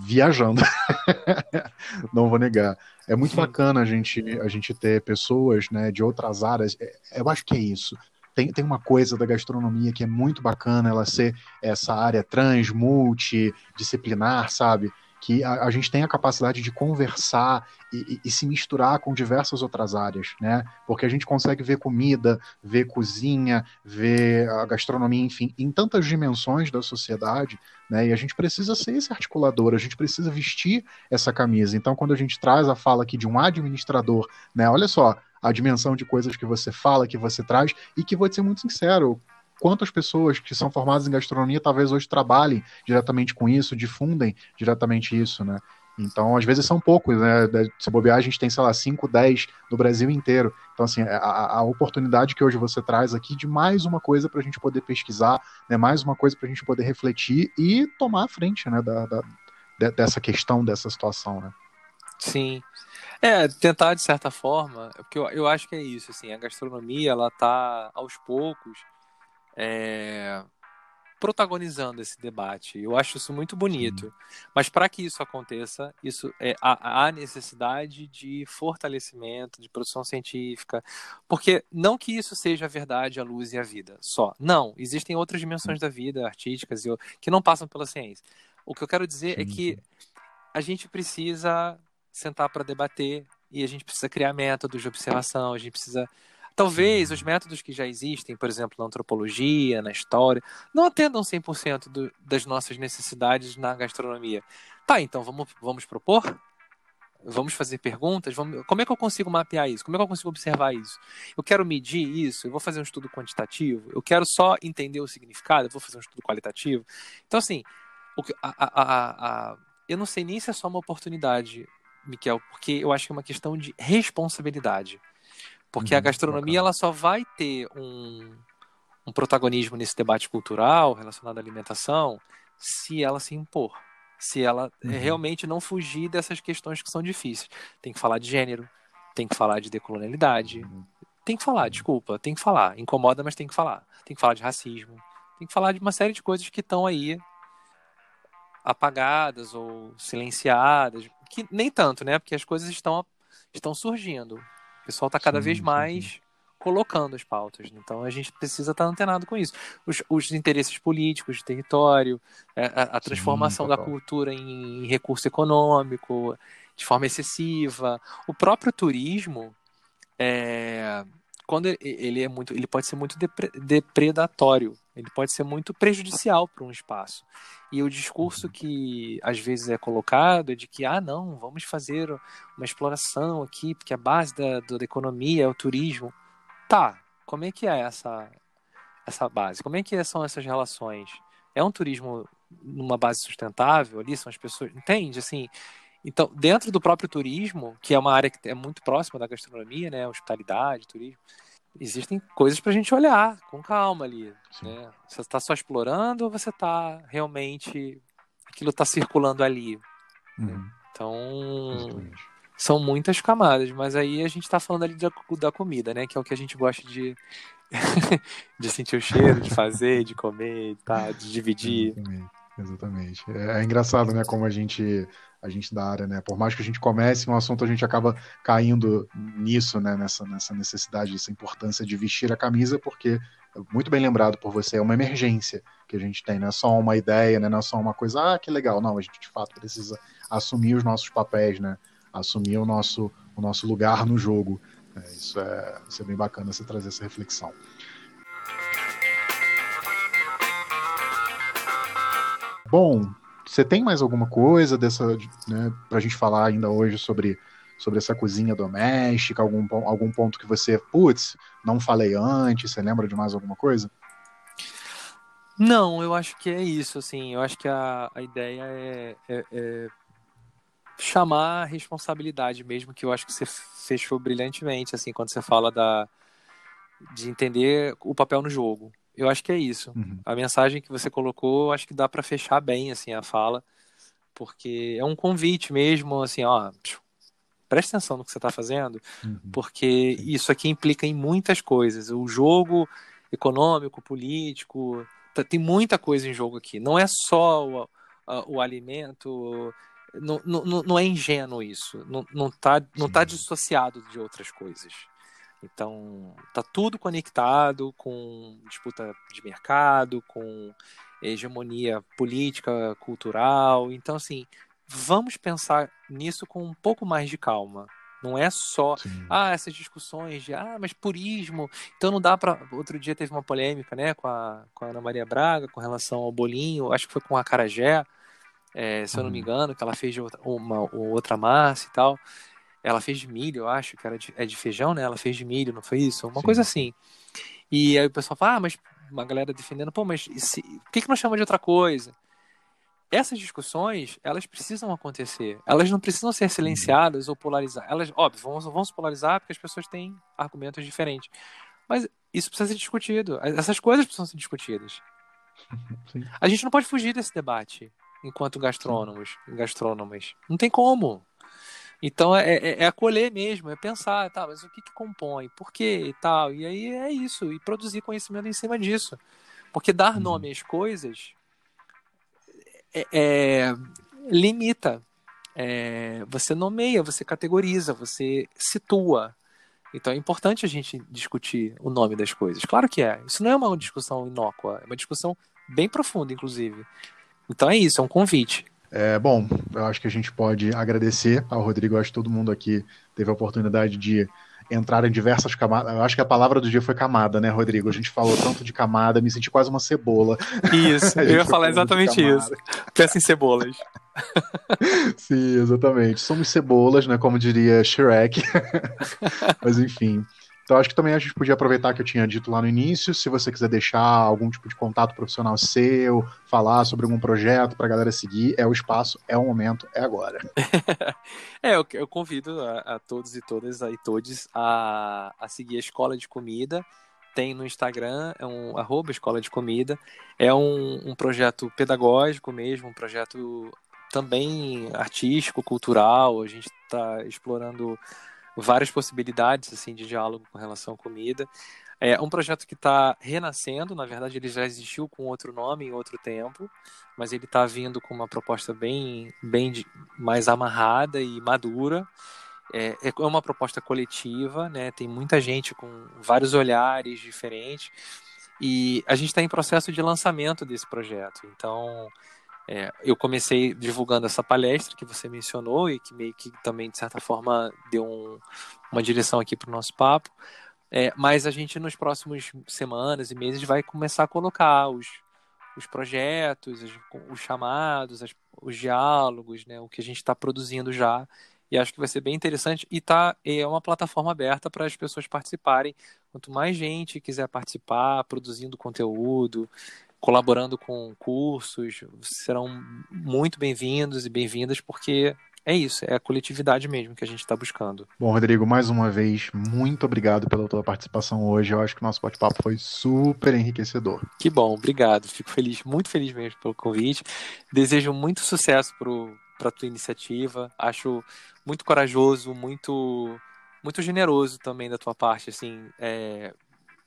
viajando. Não vou negar. É muito bacana a gente, a gente ter pessoas né, de outras áreas. É, eu acho que é isso. Tem, tem uma coisa da gastronomia que é muito bacana, ela ser essa área trans, multidisciplinar, sabe? Que a, a, gente tem a capacidade de conversar e, e, e, se misturar com diversas outras áreas, né? Porque a gente consegue ver comida, ver cozinha, ver a gastronomia, enfim, em tantas dimensões da sociedade, né? E a gente precisa ser esse articulador, a gente precisa vestir essa camisa. Então, quando a gente traz a fala aqui de um administrador, né? Olha só, a dimensão de coisas que você fala, que você traz, e que vou ser muito sincero, quantas pessoas que são formadas em gastronomia talvez hoje trabalhem diretamente com isso, difundem diretamente isso, né? Então, às vezes são poucos, né? Se bobear, a gente tem, sei lá, 5, 10 no Brasil inteiro. Então, assim, a, a oportunidade que hoje você traz aqui de mais uma coisa para a gente poder pesquisar, né? mais uma coisa para a gente poder refletir e tomar a frente, né? Da, da, dessa questão, dessa situação, né? Sim. É, tentar de certa forma, porque eu, eu acho que é isso, assim, a gastronomia, ela tá aos poucos é, protagonizando esse debate. Eu acho isso muito bonito. Sim. Mas para que isso aconteça, isso é há, necessidade de fortalecimento, de produção científica, porque não que isso seja a verdade, a luz e a vida só. Não, existem outras dimensões da vida artísticas que não passam pela ciência. O que eu quero dizer é Sim. é que a gente precisa sentar para debater e a gente precisa criar métodos de observação, a gente precisa Talvez os métodos que já existem, por exemplo, na antropologia, na história, não atendam 100% do, das nossas necessidades na gastronomia. Tá, então vamos, vamos propor? Vamos fazer perguntas? Vamos... Como é que eu consigo mapear isso? Como é que eu consigo observar isso? Eu quero medir isso? Eu vou fazer um estudo quantitativo? Eu quero só entender o significado? Eu vou fazer um estudo qualitativo? Então, assim, o que, a, a, a, eu não sei nem se é só uma oportunidade, Miquel, porque eu acho que é uma questão de responsabilidade. Porque uhum, a gastronomia ela só vai ter um, um protagonismo nesse debate cultural relacionado à alimentação se ela se impor. Se ela uhum. realmente não fugir dessas questões que são difíceis. Tem que falar de gênero, tem que falar de decolonialidade, uhum. tem que falar, desculpa, tem que falar. Incomoda, mas tem que falar. Tem que falar de racismo, tem que falar de uma série de coisas que estão aí apagadas ou silenciadas, que nem tanto, né? Porque as coisas estão, estão surgindo pessoal está cada sim, vez mais sim. colocando as pautas. Né? Então a gente precisa estar tá antenado com isso. Os, os interesses políticos de território, é, a, a transformação sim, da cultura em, em recurso econômico de forma excessiva, o próprio turismo. É, quando ele é muito, ele pode ser muito depredatório ele pode ser muito prejudicial para um espaço. E o discurso uhum. que às vezes é colocado é de que, ah, não, vamos fazer uma exploração aqui, porque a base da, da economia é o turismo. Tá, como é que é essa, essa base? Como é que são essas relações? É um turismo numa base sustentável ali? São as pessoas. Entende? Assim. Então, dentro do próprio turismo, que é uma área que é muito próxima da gastronomia, né? Hospitalidade, turismo existem coisas para a gente olhar com calma ali. Né? Você está só explorando ou você está realmente. aquilo está circulando ali? Uhum. Então. Exatamente. São muitas camadas, mas aí a gente está falando ali da, da comida, né? Que é o que a gente gosta de, de sentir o cheiro, de fazer, de comer, tá? de dividir. Exatamente. Exatamente. É, é, engraçado, né, como a gente a gente da área, né? Por mais que a gente comece um assunto, a gente acaba caindo nisso, né? Nessa, nessa necessidade, essa importância de vestir a camisa, porque muito bem lembrado por você, é uma emergência que a gente tem, não é só uma ideia, né? Não é só uma coisa, ah, que legal. Não, a gente de fato precisa assumir os nossos papéis, né? Assumir o nosso, o nosso lugar no jogo. É, isso, é, isso é bem bacana você trazer essa reflexão. Bom, você tem mais alguma coisa dessa, né, pra gente falar ainda hoje sobre, sobre essa cozinha doméstica? Algum, algum ponto que você, putz, não falei antes? Você lembra de mais alguma coisa? Não, eu acho que é isso, assim, eu acho que a, a ideia é, é, é chamar a responsabilidade mesmo, que eu acho que você fechou brilhantemente, assim, quando você fala da, de entender o papel no jogo. Eu acho que é isso. Uhum. A mensagem que você colocou, acho que dá para fechar bem assim a fala, porque é um convite mesmo, assim, ó, preste atenção no que você está fazendo, uhum. porque isso aqui implica em muitas coisas. O jogo econômico, político, tá, tem muita coisa em jogo aqui. Não é só o, o alimento, não, não, não é ingênuo isso. Não, não, tá, não tá dissociado de outras coisas. Então, tá tudo conectado com disputa de mercado, com hegemonia política, cultural. Então, assim, vamos pensar nisso com um pouco mais de calma. Não é só, Sim. ah, essas discussões de, ah, mas purismo, então não dá para. Outro dia teve uma polêmica, né, com a, com a Ana Maria Braga, com relação ao bolinho, acho que foi com a Carajé, é, se eu não me uhum. engano, que ela fez uma, outra massa e tal. Ela fez de milho, eu acho, que era de, é de feijão, né? Ela fez de milho, não foi isso? Uma Sim. coisa assim. E aí o pessoal fala, ah, mas uma galera defendendo, pô, mas se, por que, que não chama de outra coisa? Essas discussões, elas precisam acontecer. Elas não precisam ser silenciadas ou polarizadas. Elas, óbvio, vão, vão se polarizar porque as pessoas têm argumentos diferentes. Mas isso precisa ser discutido. Essas coisas precisam ser discutidas. Sim. A gente não pode fugir desse debate enquanto gastrônomos, gastrônomas. Não tem como. Então é, é, é, acolher mesmo, é pensar, tá, mas o que, que compõe, por quê e tal. E aí é isso, e produzir conhecimento em cima disso. Porque dar uhum. nome às coisas é, é limita. É, você nomeia, você categoriza, você situa. Então é importante a gente discutir o nome das coisas. Claro que é. Isso não é uma discussão inócua, é uma discussão bem profunda, inclusive. Então é isso, é um convite. É, bom, eu acho que a gente pode agradecer ao Rodrigo. Eu acho que todo mundo aqui teve a oportunidade de entrar em diversas camadas. Eu acho que a palavra do dia foi camada, né, Rodrigo? A gente falou tanto de camada, me senti quase uma cebola. Isso, eu ia falar exatamente isso. Peça em cebolas. Sim, exatamente. Somos cebolas, né? Como diria Shrek. Mas enfim. Então acho que também a gente podia aproveitar que eu tinha dito lá no início, se você quiser deixar algum tipo de contato profissional seu, falar sobre algum projeto para a galera seguir, é o espaço, é o momento, é agora. é, eu, eu convido a, a, todos e todas e todos a, a seguir a Escola de Comida, tem no Instagram, é um arroba Escola de Comida, é um, um projeto pedagógico mesmo, um projeto também artístico, cultural, a gente está explorando várias possibilidades assim de diálogo com relação à comida. É um projeto que está renascendo, na verdade ele já existiu com outro nome em outro tempo, mas ele está vindo com uma proposta bem, bem mais amarrada e madura. É, é uma proposta coletiva, né? Tem muita gente com vários olhares diferentes e a gente está em processo de lançamento desse projeto. Então é, eu comecei divulgando essa palestra que você mencionou e que meio que também, de certa forma, deu um, uma direção aqui para o nosso papo, É, mas a gente nos próximos semanas e meses vai começar a colocar os, os projetos, os, os chamados, as, os diálogos, né, o que a gente está produzindo já. E acho que vai ser bem interessante. E tá, é uma plataforma aberta para as pessoas participarem. Quanto mais gente quiser participar, produzindo conteúdo, colaborando com cursos, serão muito bem-vindos e bem-vindas, porque é isso, é a coletividade mesmo que a gente está buscando. Bom, Rodrigo, mais uma vez, muito obrigado pela tua participação hoje. Eu acho que o nosso bate-papo foi super enriquecedor. Que bom, obrigado. Fico feliz, muito feliz mesmo pelo convite. Desejo muito sucesso para a tua iniciativa. Acho muito corajoso, muito muito generoso também da tua parte, assim, é,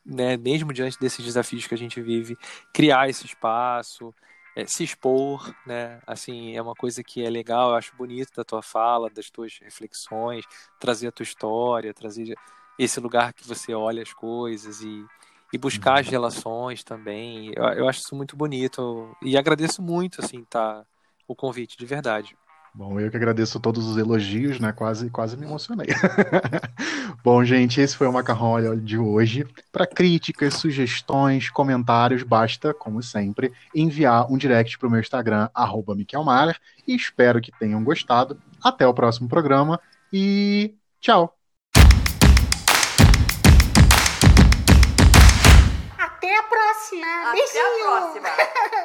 né, mesmo diante desses desafios que a gente vive, criar esse espaço, é, se expor, né? Assim, é uma coisa que é legal, eu acho bonito da tua fala, das tuas reflexões, trazer a tua história, trazer esse lugar que você olha as coisas e, e buscar as uhum. relações também. Eu, eu acho isso muito bonito e agradeço muito, assim, tá, o convite, de verdade. Bom, eu que agradeço todos os elogios, né? Quase, quase me emocionei. Bom, gente, esse foi o Macarrão Olha de hoje. Para críticas, sugestões, comentários, basta, como sempre, enviar um direct para o meu Instagram, arroba E espero que tenham gostado. Até o próximo programa e tchau! Até a próxima! Até Beijinho! a próxima!